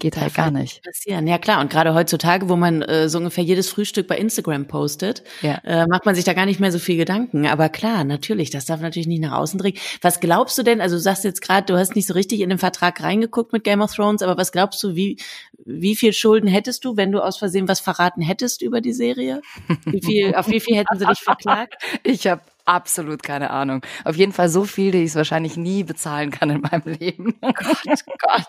Geht halt gar nicht. Passieren. Ja klar, und gerade heutzutage, wo man äh, so ungefähr jedes Frühstück bei Instagram postet, ja. äh, macht man sich da gar nicht mehr so viel Gedanken. Aber klar, natürlich, das darf natürlich nicht nach außen dringen. Was glaubst du denn, also du sagst jetzt gerade, du hast nicht so richtig in den Vertrag reingeguckt mit Game of Thrones, aber was glaubst du, wie, wie viel Schulden hättest du, wenn du aus Versehen was verraten hättest über die Serie? Wie viel, auf wie viel hätten sie dich verklagt? Ich habe absolut keine Ahnung. Auf jeden Fall so viel, die ich es wahrscheinlich nie bezahlen kann in meinem Leben. Oh Gott, Gott.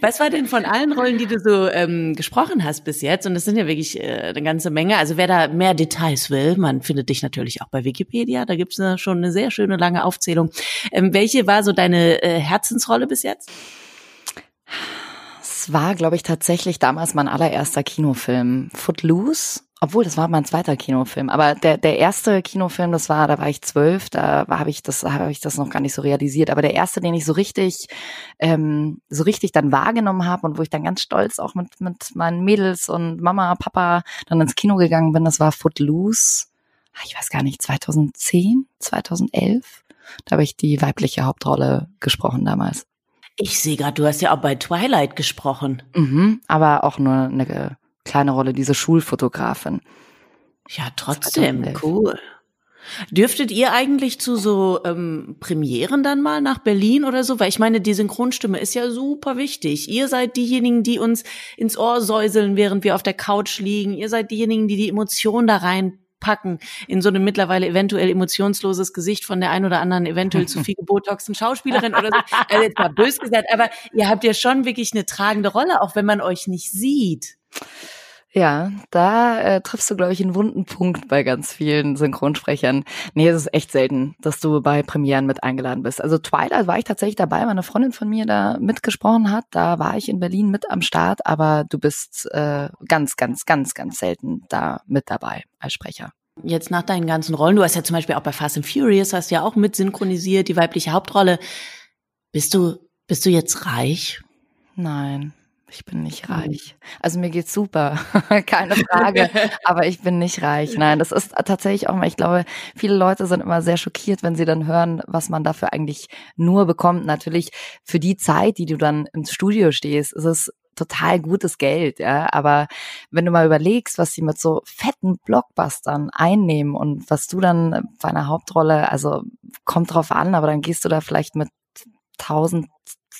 Was war denn von allen Rollen, die du so ähm, gesprochen hast bis jetzt? Und das sind ja wirklich äh, eine ganze Menge. Also wer da mehr Details will, man findet dich natürlich auch bei Wikipedia. Da gibt's es schon eine sehr schöne lange Aufzählung. Ähm, welche war so deine äh, Herzensrolle bis jetzt? Es war, glaube ich, tatsächlich damals mein allererster Kinofilm. Footloose obwohl, das war mein zweiter Kinofilm. Aber der, der erste Kinofilm, das war, da war ich zwölf, da habe ich das, habe ich das noch gar nicht so realisiert. Aber der erste, den ich so richtig, ähm, so richtig dann wahrgenommen habe und wo ich dann ganz stolz auch mit, mit meinen Mädels und Mama, Papa dann ins Kino gegangen bin, das war Footloose. Ah, ich weiß gar nicht, 2010, 2011. Da habe ich die weibliche Hauptrolle gesprochen damals. Ich sehe gerade, du hast ja auch bei Twilight gesprochen. Mhm, aber auch nur eine kleine Rolle, diese Schulfotografin. Ja, trotzdem, cool. Dürftet ihr eigentlich zu so ähm, Premieren dann mal nach Berlin oder so? Weil ich meine, die Synchronstimme ist ja super wichtig. Ihr seid diejenigen, die uns ins Ohr säuseln, während wir auf der Couch liegen. Ihr seid diejenigen, die die Emotionen da reinpacken in so ein mittlerweile eventuell emotionsloses Gesicht von der ein oder anderen eventuell zu viel gebotoxten Schauspielerin oder so. Also jetzt mal bös gesagt, aber ihr habt ja schon wirklich eine tragende Rolle, auch wenn man euch nicht sieht. Ja, da äh, triffst du, glaube ich, einen wunden Punkt bei ganz vielen Synchronsprechern. Nee, es ist echt selten, dass du bei Premieren mit eingeladen bist. Also Twilight war ich tatsächlich dabei, meine Freundin von mir da mitgesprochen hat. Da war ich in Berlin mit am Start, aber du bist äh, ganz, ganz, ganz, ganz selten da mit dabei als Sprecher. Jetzt nach deinen ganzen Rollen, du hast ja zum Beispiel auch bei Fast and Furious, hast ja auch mit synchronisiert, die weibliche Hauptrolle. Bist du, bist du jetzt reich? Nein. Ich bin nicht reich. Also mir geht's super, keine Frage. aber ich bin nicht reich. Nein, das ist tatsächlich auch mal, ich glaube, viele Leute sind immer sehr schockiert, wenn sie dann hören, was man dafür eigentlich nur bekommt. Natürlich für die Zeit, die du dann im Studio stehst, ist es total gutes Geld, ja. Aber wenn du mal überlegst, was sie mit so fetten Blockbustern einnehmen und was du dann bei einer Hauptrolle, also kommt drauf an, aber dann gehst du da vielleicht mit 1000,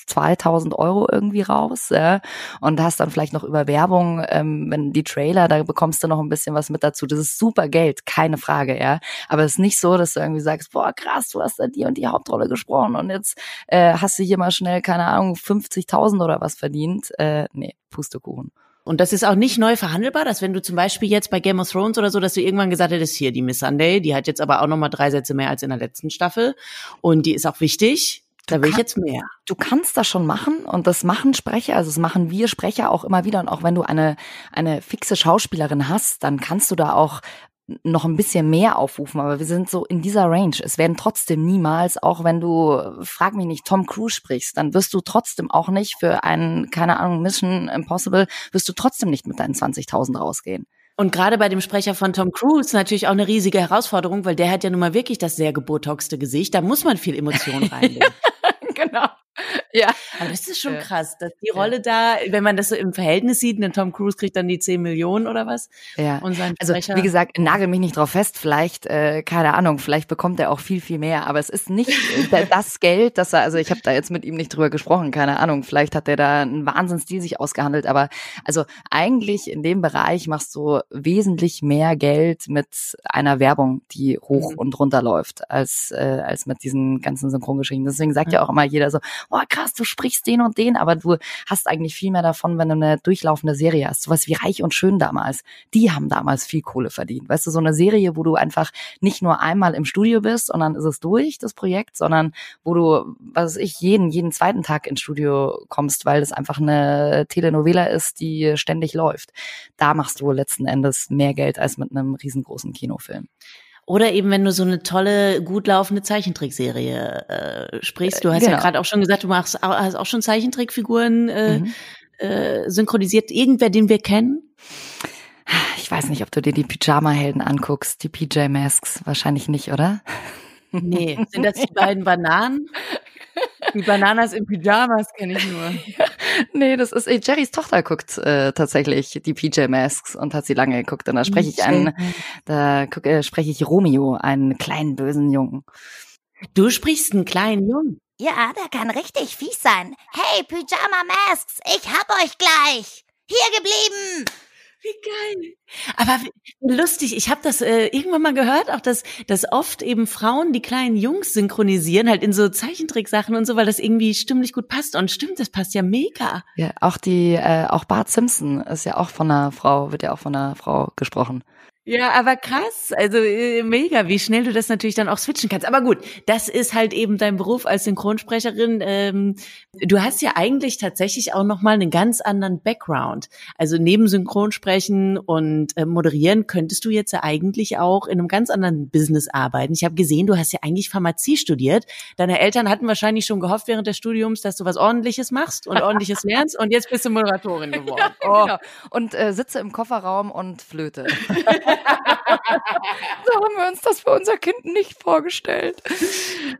2000 Euro irgendwie raus ja, und hast dann vielleicht noch über Werbung, ähm, wenn die Trailer, da bekommst du noch ein bisschen was mit dazu. Das ist super Geld, keine Frage, ja. Aber es ist nicht so, dass du irgendwie sagst, boah krass, du hast da die und die Hauptrolle gesprochen und jetzt äh, hast du hier mal schnell, keine Ahnung, 50.000 oder was verdient. Äh, nee, Pustekuchen. Und das ist auch nicht neu verhandelbar, dass wenn du zum Beispiel jetzt bei Game of Thrones oder so, dass du irgendwann gesagt hättest, hier, die Miss Sunday, die hat jetzt aber auch nochmal drei Sätze mehr als in der letzten Staffel und die ist auch wichtig da will ich jetzt mehr. Du kannst das schon machen und das machen Sprecher, also das machen wir Sprecher auch immer wieder und auch wenn du eine, eine fixe Schauspielerin hast, dann kannst du da auch noch ein bisschen mehr aufrufen, aber wir sind so in dieser Range. Es werden trotzdem niemals, auch wenn du, frag mich nicht, Tom Cruise sprichst, dann wirst du trotzdem auch nicht für einen, keine Ahnung, Mission Impossible, wirst du trotzdem nicht mit deinen 20.000 rausgehen. Und gerade bei dem Sprecher von Tom Cruise natürlich auch eine riesige Herausforderung, weil der hat ja nun mal wirklich das sehr gebotoxte Gesicht. Da muss man viel Emotion reinlegen. Genau. Ja. Aber das ist schon ja. krass, dass die Rolle ja. da, wenn man das so im Verhältnis sieht, denn Tom Cruise kriegt dann die 10 Millionen oder was? Ja. Und sein also wie gesagt, nagel mich nicht drauf fest, vielleicht, äh, keine Ahnung, vielleicht bekommt er auch viel, viel mehr, aber es ist nicht das Geld, dass er, also ich habe da jetzt mit ihm nicht drüber gesprochen, keine Ahnung, vielleicht hat er da einen Wahnsinnsdeal sich ausgehandelt, aber also eigentlich in dem Bereich machst du wesentlich mehr Geld mit einer Werbung, die hoch mhm. und runter läuft, als, äh, als mit diesen ganzen Synchrongeschichten. Deswegen sagt ja auch immer jeder so, oh krass, du sprichst den und den, aber du hast eigentlich viel mehr davon, wenn du eine durchlaufende Serie hast. Sowas wie Reich und Schön damals. Die haben damals viel Kohle verdient. Weißt du, so eine Serie, wo du einfach nicht nur einmal im Studio bist und dann ist es durch, das Projekt, sondern wo du, was weiß ich, jeden, jeden zweiten Tag ins Studio kommst, weil es einfach eine Telenovela ist, die ständig läuft. Da machst du letzten Endes mehr Geld als mit einem riesengroßen Kinofilm. Oder eben, wenn du so eine tolle, gut laufende Zeichentrickserie äh, sprichst. Du hast genau. ja gerade auch schon gesagt, du machst hast auch schon Zeichentrickfiguren äh, mhm. äh, synchronisiert. Irgendwer, den wir kennen? Ich weiß nicht, ob du dir die Pyjama-Helden anguckst, die PJ-Masks. Wahrscheinlich nicht, oder? Nee, sind das die beiden Bananen? Die Bananas in Pyjamas kenne ich nur. nee, das ist äh, Jerrys Tochter guckt äh, tatsächlich die PJ Masks und hat sie lange geguckt. Und da spreche ich einen, da guck, äh, spreche ich Romeo, einen kleinen bösen Jungen. Du sprichst einen kleinen Jungen. Ja, der kann richtig fies sein. Hey, Pyjama Masks, ich hab euch gleich. Hier geblieben. Wie geil. Aber lustig, ich habe das äh, irgendwann mal gehört, auch dass, dass oft eben Frauen die kleinen Jungs synchronisieren, halt in so Zeichentricksachen und so, weil das irgendwie stimmlich gut passt. Und stimmt, das passt ja mega. Ja, auch die, äh, auch Bart Simpson ist ja auch von einer Frau, wird ja auch von einer Frau gesprochen. Ja, aber krass, also äh, mega, wie schnell du das natürlich dann auch switchen kannst. Aber gut, das ist halt eben dein Beruf als Synchronsprecherin. Ähm, du hast ja eigentlich tatsächlich auch noch mal einen ganz anderen Background. Also neben Synchronsprechen und äh, Moderieren könntest du jetzt ja eigentlich auch in einem ganz anderen Business arbeiten. Ich habe gesehen, du hast ja eigentlich Pharmazie studiert. Deine Eltern hatten wahrscheinlich schon gehofft während des Studiums, dass du was Ordentliches machst und Ordentliches lernst. Und jetzt bist du Moderatorin geworden. Ja, oh. genau. Und äh, sitze im Kofferraum und flöte. so haben wir uns das für unser Kind nicht vorgestellt.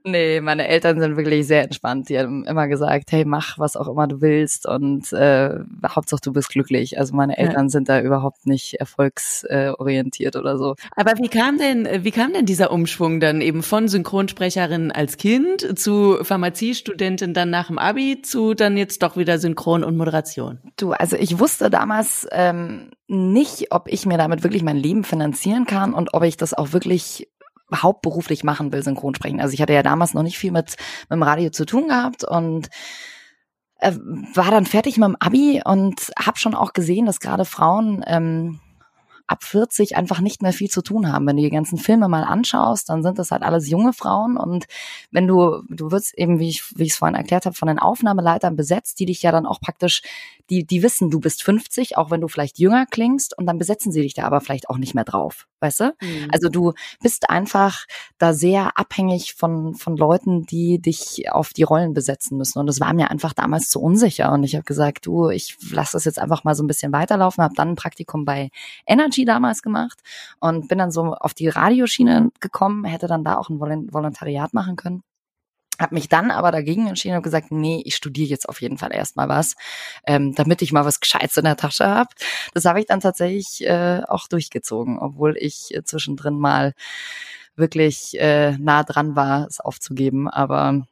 Nee, meine Eltern sind wirklich sehr entspannt. Die haben immer gesagt, hey, mach was auch immer du willst und äh, Hauptsache du bist glücklich. Also meine Eltern ja. sind da überhaupt nicht erfolgsorientiert oder so. Aber wie kam denn, wie kam denn dieser Umschwung dann eben von Synchronsprecherin als Kind zu Pharmaziestudentin dann nach dem Abi zu dann jetzt doch wieder Synchron und Moderation? Du, also ich wusste damals ähm, nicht, ob ich mir damit wirklich mein Leben finanzieren kann und ob ich das auch wirklich hauptberuflich machen will, Synchronsprechen. Also ich hatte ja damals noch nicht viel mit, mit dem Radio zu tun gehabt und äh, war dann fertig mit dem Abi und habe schon auch gesehen, dass gerade Frauen ähm, ab 40 einfach nicht mehr viel zu tun haben. Wenn du die ganzen Filme mal anschaust, dann sind das halt alles junge Frauen und wenn du, du wirst eben, wie ich, wie ich es vorhin erklärt habe, von den Aufnahmeleitern besetzt, die dich ja dann auch praktisch die, die wissen, du bist 50, auch wenn du vielleicht jünger klingst und dann besetzen sie dich da aber vielleicht auch nicht mehr drauf, weißt du? Mhm. Also du bist einfach da sehr abhängig von, von Leuten, die dich auf die Rollen besetzen müssen und das war mir einfach damals zu unsicher und ich habe gesagt, du, ich lasse das jetzt einfach mal so ein bisschen weiterlaufen, habe dann ein Praktikum bei Energy damals gemacht und bin dann so auf die Radioschiene gekommen, hätte dann da auch ein Volontariat machen können habe mich dann aber dagegen entschieden und gesagt, nee, ich studiere jetzt auf jeden Fall erstmal was, ähm, damit ich mal was Gescheites in der Tasche habe. Das habe ich dann tatsächlich äh, auch durchgezogen, obwohl ich äh, zwischendrin mal wirklich äh, nah dran war, es aufzugeben. Aber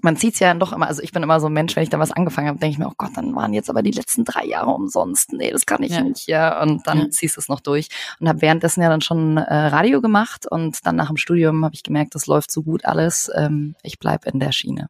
man zieht's ja doch immer, also ich bin immer so ein Mensch, wenn ich da was angefangen habe, denke ich mir, oh Gott, dann waren jetzt aber die letzten drei Jahre umsonst. Nee, das kann ich ja. nicht, ja. Und dann ja. ziehst du es noch durch. Und habe währenddessen ja dann schon äh, Radio gemacht und dann nach dem Studium habe ich gemerkt, das läuft so gut alles. Ähm, ich bleib in der Schiene.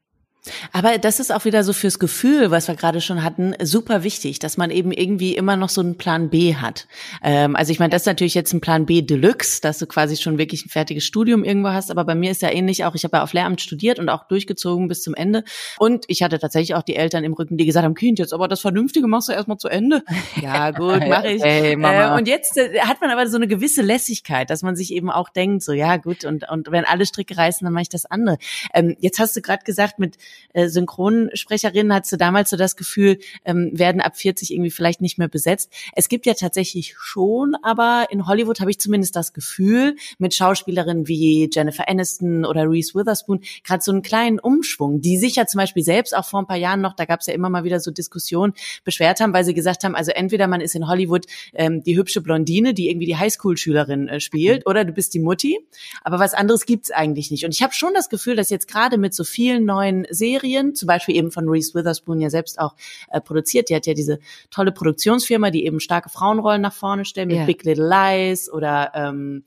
Aber das ist auch wieder so fürs Gefühl, was wir gerade schon hatten, super wichtig, dass man eben irgendwie immer noch so einen Plan B hat. Ähm, also ich meine, das ist natürlich jetzt ein Plan B Deluxe, dass du quasi schon wirklich ein fertiges Studium irgendwo hast. Aber bei mir ist ja ähnlich auch, ich habe ja auf Lehramt studiert und auch durchgezogen bis zum Ende. Und ich hatte tatsächlich auch die Eltern im Rücken, die gesagt haben, Kind, jetzt aber das Vernünftige machst du erstmal zu Ende. Ja gut, mache ich. Hey, Mama. Äh, und jetzt äh, hat man aber so eine gewisse Lässigkeit, dass man sich eben auch denkt, so ja gut, und, und wenn alle Stricke reißen, dann mache ich das andere. Ähm, jetzt hast du gerade gesagt, mit äh, Synchronsprecherinnen hattest du damals so das Gefühl, ähm, werden ab 40 irgendwie vielleicht nicht mehr besetzt. Es gibt ja tatsächlich schon, aber in Hollywood habe ich zumindest das Gefühl, mit Schauspielerinnen wie Jennifer Aniston oder Reese Witherspoon gerade so einen kleinen Umschwung, die sich ja zum Beispiel selbst auch vor ein paar Jahren noch, da gab es ja immer mal wieder so Diskussionen, beschwert haben, weil sie gesagt haben, also entweder man ist in Hollywood ähm, die hübsche Blondine, die irgendwie die Highschool-Schülerin äh, spielt, oder du bist die Mutti. Aber was anderes gibt's eigentlich nicht. Und ich habe schon das Gefühl, dass jetzt gerade mit so vielen neuen Serien, zum Beispiel eben von Reese Witherspoon ja selbst auch äh, produziert. Die hat ja diese tolle Produktionsfirma, die eben starke Frauenrollen nach vorne stellt, mit yeah. Big Little Lies oder ähm,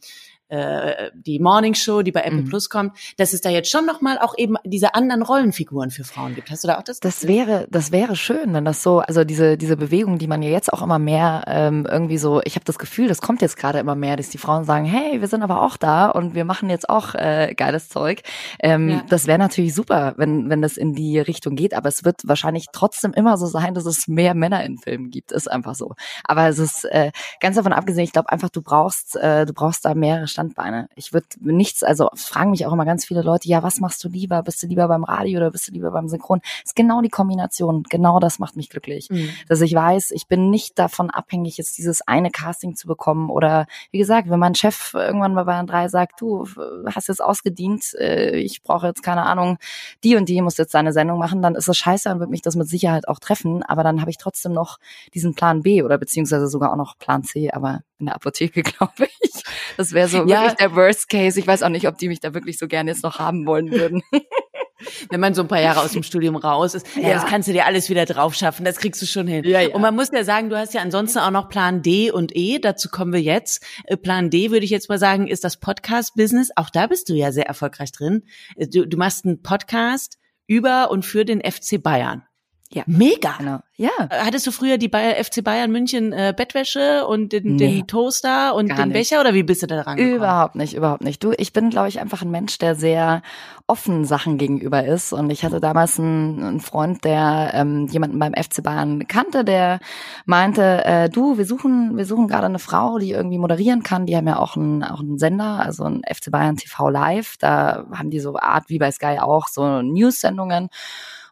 äh, die Morning Show, die bei Apple mhm. Plus kommt, dass es da jetzt schon nochmal auch eben diese anderen Rollenfiguren für Frauen gibt. Hast du da auch das? Das wäre, das wäre schön, wenn das so, also diese diese Bewegung, die man ja jetzt auch immer mehr ähm, irgendwie so, ich habe das Gefühl, das kommt jetzt gerade immer mehr, dass die Frauen sagen, hey, wir sind aber auch da und wir machen jetzt auch äh, geiles Zeug. Ähm, ja. Das wäre natürlich super, wenn wenn das in die Richtung geht, aber es wird wahrscheinlich trotzdem immer so sein, dass es mehr Männer in Filmen gibt, ist einfach so. Aber es ist äh, ganz davon abgesehen, ich glaube einfach, du brauchst, äh, du brauchst da mehrere Standbeine. Ich würde nichts, also fragen mich auch immer ganz viele Leute, ja, was machst du lieber? Bist du lieber beim Radio oder bist du lieber beim Synchron? Ist genau die Kombination. Genau das macht mich glücklich. Mhm. Dass ich weiß, ich bin nicht davon abhängig, jetzt dieses eine Casting zu bekommen oder wie gesagt, wenn mein Chef irgendwann mal bei Bayern 3 sagt, du hast jetzt ausgedient, äh, ich brauche jetzt keine Ahnung, die und die muss jetzt seine Sendung machen, dann ist das scheiße und wird mich das mit Sicherheit auch treffen, aber dann habe ich trotzdem noch diesen Plan B oder beziehungsweise sogar auch noch Plan C, aber in der Apotheke, glaube ich. Das wäre so ja. wirklich der Worst Case. Ich weiß auch nicht, ob die mich da wirklich so gerne jetzt noch haben wollen würden. Wenn man so ein paar Jahre aus dem Studium raus ist, ja, ja. das kannst du dir alles wieder drauf schaffen, das kriegst du schon hin. Ja, ja. Und man muss ja sagen, du hast ja ansonsten auch noch Plan D und E, dazu kommen wir jetzt. Äh, Plan D würde ich jetzt mal sagen, ist das Podcast-Business. Auch da bist du ja sehr erfolgreich drin. Äh, du, du machst einen Podcast über und für den FC Bayern. Ja. Mega. Genau. Ja. Hattest du früher die Bayer, FC Bayern München äh, Bettwäsche und den, nee, den Toaster und den nicht. Becher oder wie bist du da dran Überhaupt nicht, überhaupt nicht. Du, ich bin, glaube ich, einfach ein Mensch, der sehr offen Sachen gegenüber ist. Und ich hatte damals einen, einen Freund, der ähm, jemanden beim FC Bayern kannte, der meinte, äh, du, wir suchen, wir suchen gerade eine Frau, die irgendwie moderieren kann. Die haben ja auch einen, auch einen Sender, also ein FC Bayern TV Live. Da haben die so Art wie bei Sky auch so News-Sendungen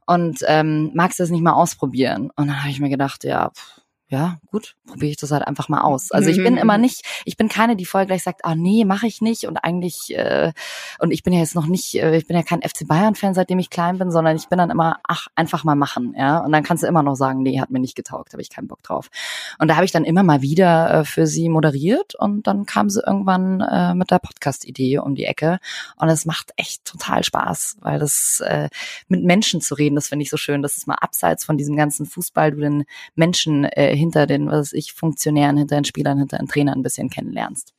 und ähm, magst du das nicht mal ausprobieren? Und dann habe ich mir gedacht, ja, pff, ja, gut, probiere ich das halt einfach mal aus. Also ich bin immer nicht, ich bin keine, die vorher gleich sagt, ah nee, mache ich nicht und eigentlich äh, und ich bin ja jetzt noch nicht, äh, ich bin ja kein FC Bayern Fan, seitdem ich klein bin, sondern ich bin dann immer, ach, einfach mal machen, ja. Und dann kannst du immer noch sagen, nee, hat mir nicht getaugt, habe ich keinen Bock drauf. Und da habe ich dann immer mal wieder äh, für sie moderiert und dann kam sie irgendwann äh, mit der Podcast-Idee um die Ecke und es macht echt total Spaß, weil das äh, mit Menschen zu reden, das finde ich so schön, dass es mal abseits von diesem ganzen Fußball du den Menschen äh, hinter den, was weiß ich, Funktionären, hinter den Spielern, hinter den Trainern ein bisschen kennenlernst.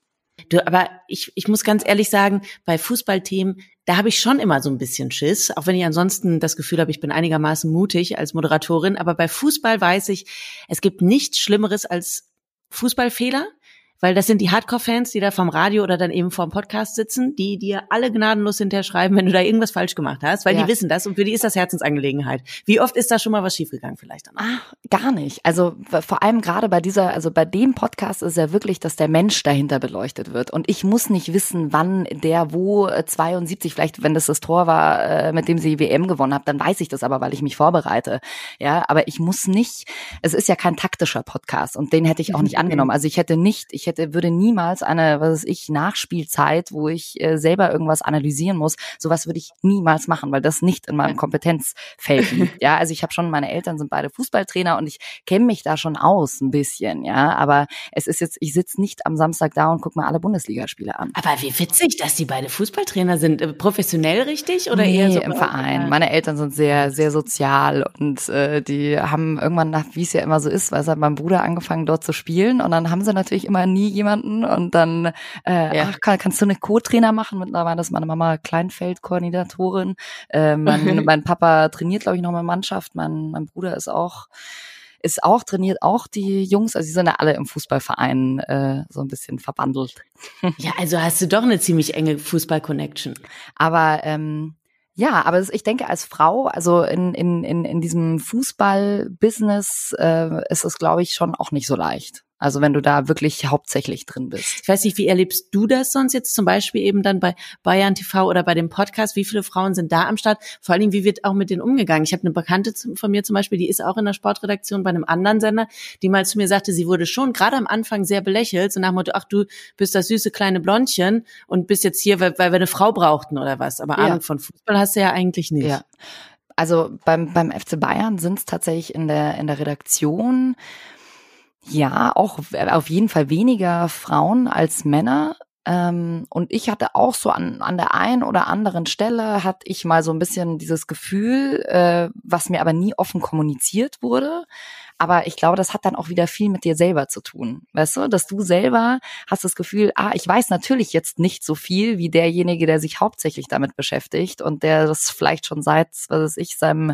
Du, aber ich, ich muss ganz ehrlich sagen, bei Fußballthemen, da habe ich schon immer so ein bisschen Schiss, auch wenn ich ansonsten das Gefühl habe, ich bin einigermaßen mutig als Moderatorin. Aber bei Fußball weiß ich, es gibt nichts Schlimmeres als Fußballfehler weil das sind die Hardcore-Fans, die da vom Radio oder dann eben vom Podcast sitzen, die dir alle gnadenlos hinterher schreiben, wenn du da irgendwas falsch gemacht hast, weil ja. die wissen das und für die ist das Herzensangelegenheit. Wie oft ist da schon mal was schiefgegangen vielleicht? Danach? Ach, gar nicht. Also vor allem gerade bei dieser, also bei dem Podcast ist ja wirklich, dass der Mensch dahinter beleuchtet wird und ich muss nicht wissen, wann der wo 72, äh, vielleicht wenn das das Tor war, äh, mit dem sie WM gewonnen hat, dann weiß ich das aber, weil ich mich vorbereite. Ja, aber ich muss nicht, es ist ja kein taktischer Podcast und den hätte ich auch nicht angenommen. Also ich hätte nicht, ich hätte, würde niemals eine, was weiß ich, Nachspielzeit, wo ich äh, selber irgendwas analysieren muss, sowas würde ich niemals machen, weil das nicht in meinem Kompetenzfeld liegt. Ja, also ich habe schon, meine Eltern sind beide Fußballtrainer und ich kenne mich da schon aus ein bisschen, ja, aber es ist jetzt, ich sitze nicht am Samstag da und gucke mir alle Bundesligaspiele an. Aber wie witzig, dass die beide Fußballtrainer sind. Äh, professionell richtig oder nee, eher so im Verein. Meine Eltern sind sehr, sehr sozial und äh, die haben irgendwann nach, wie es ja immer so ist, weil es hat mein Bruder angefangen dort zu spielen und dann haben sie natürlich immer nie jemanden und dann, äh, ja. ach, kann, kannst du eine Co-Trainer machen? Mittlerweile ist meine Mama Kleinfeldkoordinatorin. Äh, mein, mein Papa trainiert, glaube ich, noch mal Mannschaft. Mein, mein Bruder ist auch ist auch trainiert auch die Jungs, also sie sind ja alle im Fußballverein äh, so ein bisschen verbandelt. Ja, also hast du doch eine ziemlich enge Fußball-Connection. Aber ähm, ja, aber ich denke als Frau, also in, in, in, in diesem Fußball-Business äh, ist es, glaube ich, schon auch nicht so leicht. Also wenn du da wirklich hauptsächlich drin bist. Ich weiß nicht, wie erlebst du das sonst jetzt zum Beispiel eben dann bei Bayern TV oder bei dem Podcast? Wie viele Frauen sind da am Start? Vor allen Dingen, wie wird auch mit denen umgegangen? Ich habe eine Bekannte von mir zum Beispiel, die ist auch in der Sportredaktion bei einem anderen Sender, die mal zu mir sagte, sie wurde schon gerade am Anfang sehr belächelt, so nach dem Motto, ach du bist das süße kleine Blondchen und bist jetzt hier, weil, weil wir eine Frau brauchten oder was. Aber ja. Ahnung von Fußball hast du ja eigentlich nicht. Ja. Also beim, beim FC Bayern sind es tatsächlich in der, in der Redaktion ja, auch auf jeden Fall weniger Frauen als Männer. Ähm, und ich hatte auch so an, an der einen oder anderen Stelle hatte ich mal so ein bisschen dieses Gefühl, äh, was mir aber nie offen kommuniziert wurde. Aber ich glaube, das hat dann auch wieder viel mit dir selber zu tun. Weißt du, dass du selber hast das Gefühl, ah, ich weiß natürlich jetzt nicht so viel wie derjenige, der sich hauptsächlich damit beschäftigt und der das vielleicht schon seit, was weiß ich, seinem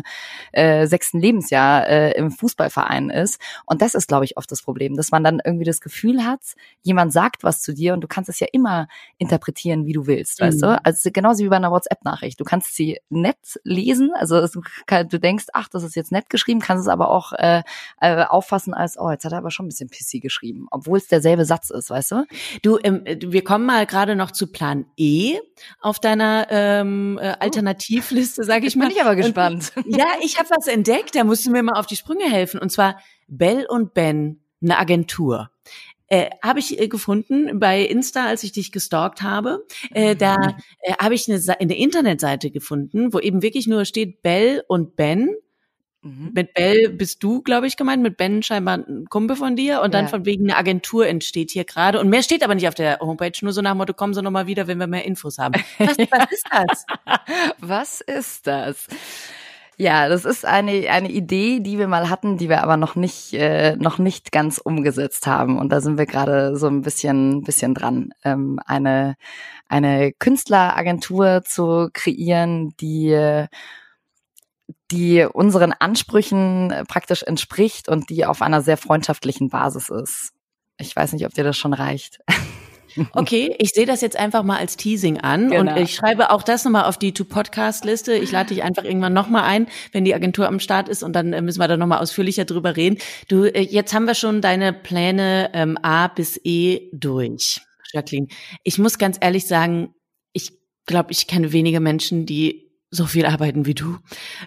äh, sechsten Lebensjahr äh, im Fußballverein ist. Und das ist, glaube ich, oft das Problem, dass man dann irgendwie das Gefühl hat, jemand sagt was zu dir und du kannst es ja immer interpretieren, wie du willst, weißt du? Mhm. Also genauso wie bei einer WhatsApp-Nachricht. Du kannst sie nett lesen, also du denkst, ach, das ist jetzt nett geschrieben, kannst es aber auch äh, äh, auffassen als, oh, jetzt hat er aber schon ein bisschen pissy geschrieben, obwohl es derselbe Satz ist, weißt du? Du, ähm, wir kommen mal gerade noch zu Plan E auf deiner ähm, äh, oh. Alternativliste, sage ich mal. Bin ich aber gespannt. Und, ja, ich habe was entdeckt, da musst du mir mal auf die Sprünge helfen. Und zwar Bell und Ben, eine Agentur. Äh, habe ich äh, gefunden bei Insta, als ich dich gestalkt habe. Äh, da mhm. äh, habe ich eine, eine Internetseite gefunden, wo eben wirklich nur steht Bell und Ben Mhm. Mit Bell bist du, glaube ich, gemeint, mit Ben scheinbar ein Kumpel von dir und dann ja. von wegen eine Agentur entsteht hier gerade. Und mehr steht aber nicht auf der Homepage, nur so nach dem Motto, kommen Sie nochmal wieder, wenn wir mehr Infos haben. Was, was ist das? was ist das? Ja, das ist eine, eine Idee, die wir mal hatten, die wir aber noch nicht, äh, noch nicht ganz umgesetzt haben. Und da sind wir gerade so ein bisschen, bisschen dran, ähm, eine, eine Künstleragentur zu kreieren, die die unseren Ansprüchen äh, praktisch entspricht und die auf einer sehr freundschaftlichen Basis ist. Ich weiß nicht, ob dir das schon reicht. Okay, ich sehe das jetzt einfach mal als Teasing an genau. und ich schreibe auch das nochmal auf die To-Podcast-Liste. Ich lade dich einfach irgendwann nochmal ein, wenn die Agentur am Start ist und dann äh, müssen wir da nochmal ausführlicher drüber reden. Du, äh, jetzt haben wir schon deine Pläne ähm, A bis E durch, Jacqueline. Ich muss ganz ehrlich sagen, ich glaube, ich kenne wenige Menschen, die so viel arbeiten wie du.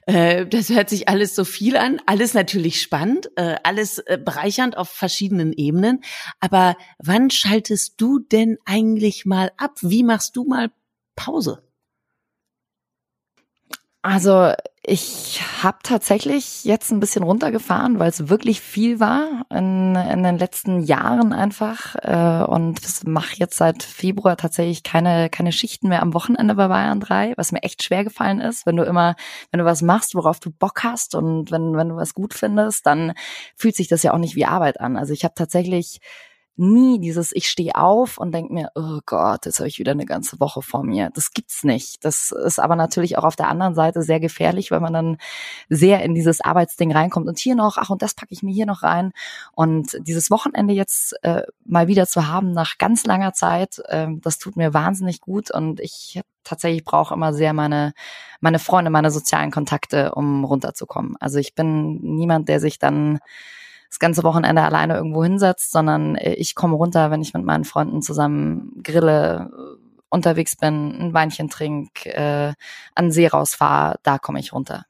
Äh, das hört sich alles so viel an, alles natürlich spannend, äh, alles äh, bereichernd auf verschiedenen Ebenen. Aber wann schaltest du denn eigentlich mal ab? Wie machst du mal Pause? Also ich habe tatsächlich jetzt ein bisschen runtergefahren, weil es wirklich viel war in, in den letzten Jahren einfach äh, und mache jetzt seit Februar tatsächlich keine keine Schichten mehr am Wochenende bei Bayern 3, was mir echt schwer gefallen ist. Wenn du immer, wenn du was machst, worauf du Bock hast und wenn wenn du was gut findest, dann fühlt sich das ja auch nicht wie Arbeit an. Also ich habe tatsächlich nie dieses, ich stehe auf und denke mir, oh Gott, jetzt habe ich wieder eine ganze Woche vor mir. Das gibt's nicht. Das ist aber natürlich auch auf der anderen Seite sehr gefährlich, weil man dann sehr in dieses Arbeitsding reinkommt und hier noch, ach und das packe ich mir hier noch rein. Und dieses Wochenende jetzt äh, mal wieder zu haben nach ganz langer Zeit, äh, das tut mir wahnsinnig gut und ich tatsächlich brauche immer sehr meine meine Freunde, meine sozialen Kontakte, um runterzukommen. Also ich bin niemand, der sich dann das ganze Wochenende alleine irgendwo hinsetzt, sondern äh, ich komme runter, wenn ich mit meinen Freunden zusammen grille, äh, unterwegs bin, ein Weinchen trink, äh, an See rausfahre, da komme ich runter.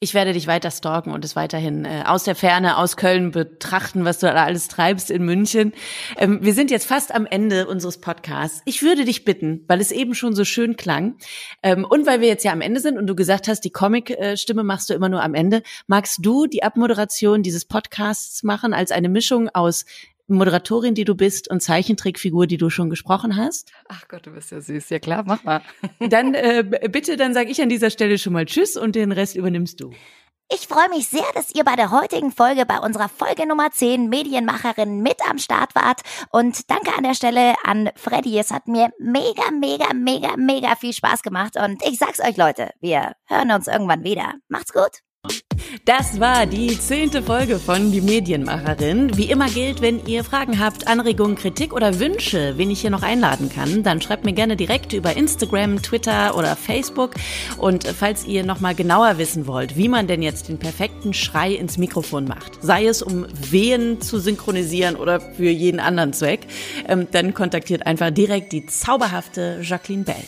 Ich werde dich weiter stalken und es weiterhin äh, aus der Ferne, aus Köln betrachten, was du da alles treibst in München. Ähm, wir sind jetzt fast am Ende unseres Podcasts. Ich würde dich bitten, weil es eben schon so schön klang ähm, und weil wir jetzt ja am Ende sind und du gesagt hast, die Comic-Stimme machst du immer nur am Ende, magst du die Abmoderation dieses Podcasts machen als eine Mischung aus Moderatorin, die du bist und Zeichentrickfigur, die du schon gesprochen hast? Ach Gott, du bist ja süß. Ja klar, mach mal. Dann äh, bitte, dann sage ich an dieser Stelle schon mal Tschüss und den Rest übernimmst du. Ich freue mich sehr, dass ihr bei der heutigen Folge bei unserer Folge Nummer 10 Medienmacherin mit am Start wart. Und danke an der Stelle an Freddy. Es hat mir mega, mega, mega, mega viel Spaß gemacht. Und ich sag's euch, Leute, wir hören uns irgendwann wieder. Macht's gut. Das war die zehnte Folge von Die Medienmacherin. Wie immer gilt, wenn ihr Fragen habt, Anregungen, Kritik oder Wünsche, wen ich hier noch einladen kann, dann schreibt mir gerne direkt über Instagram, Twitter oder Facebook. Und falls ihr nochmal genauer wissen wollt, wie man denn jetzt den perfekten Schrei ins Mikrofon macht, sei es um Wehen zu synchronisieren oder für jeden anderen Zweck, ähm, dann kontaktiert einfach direkt die zauberhafte Jacqueline Bell.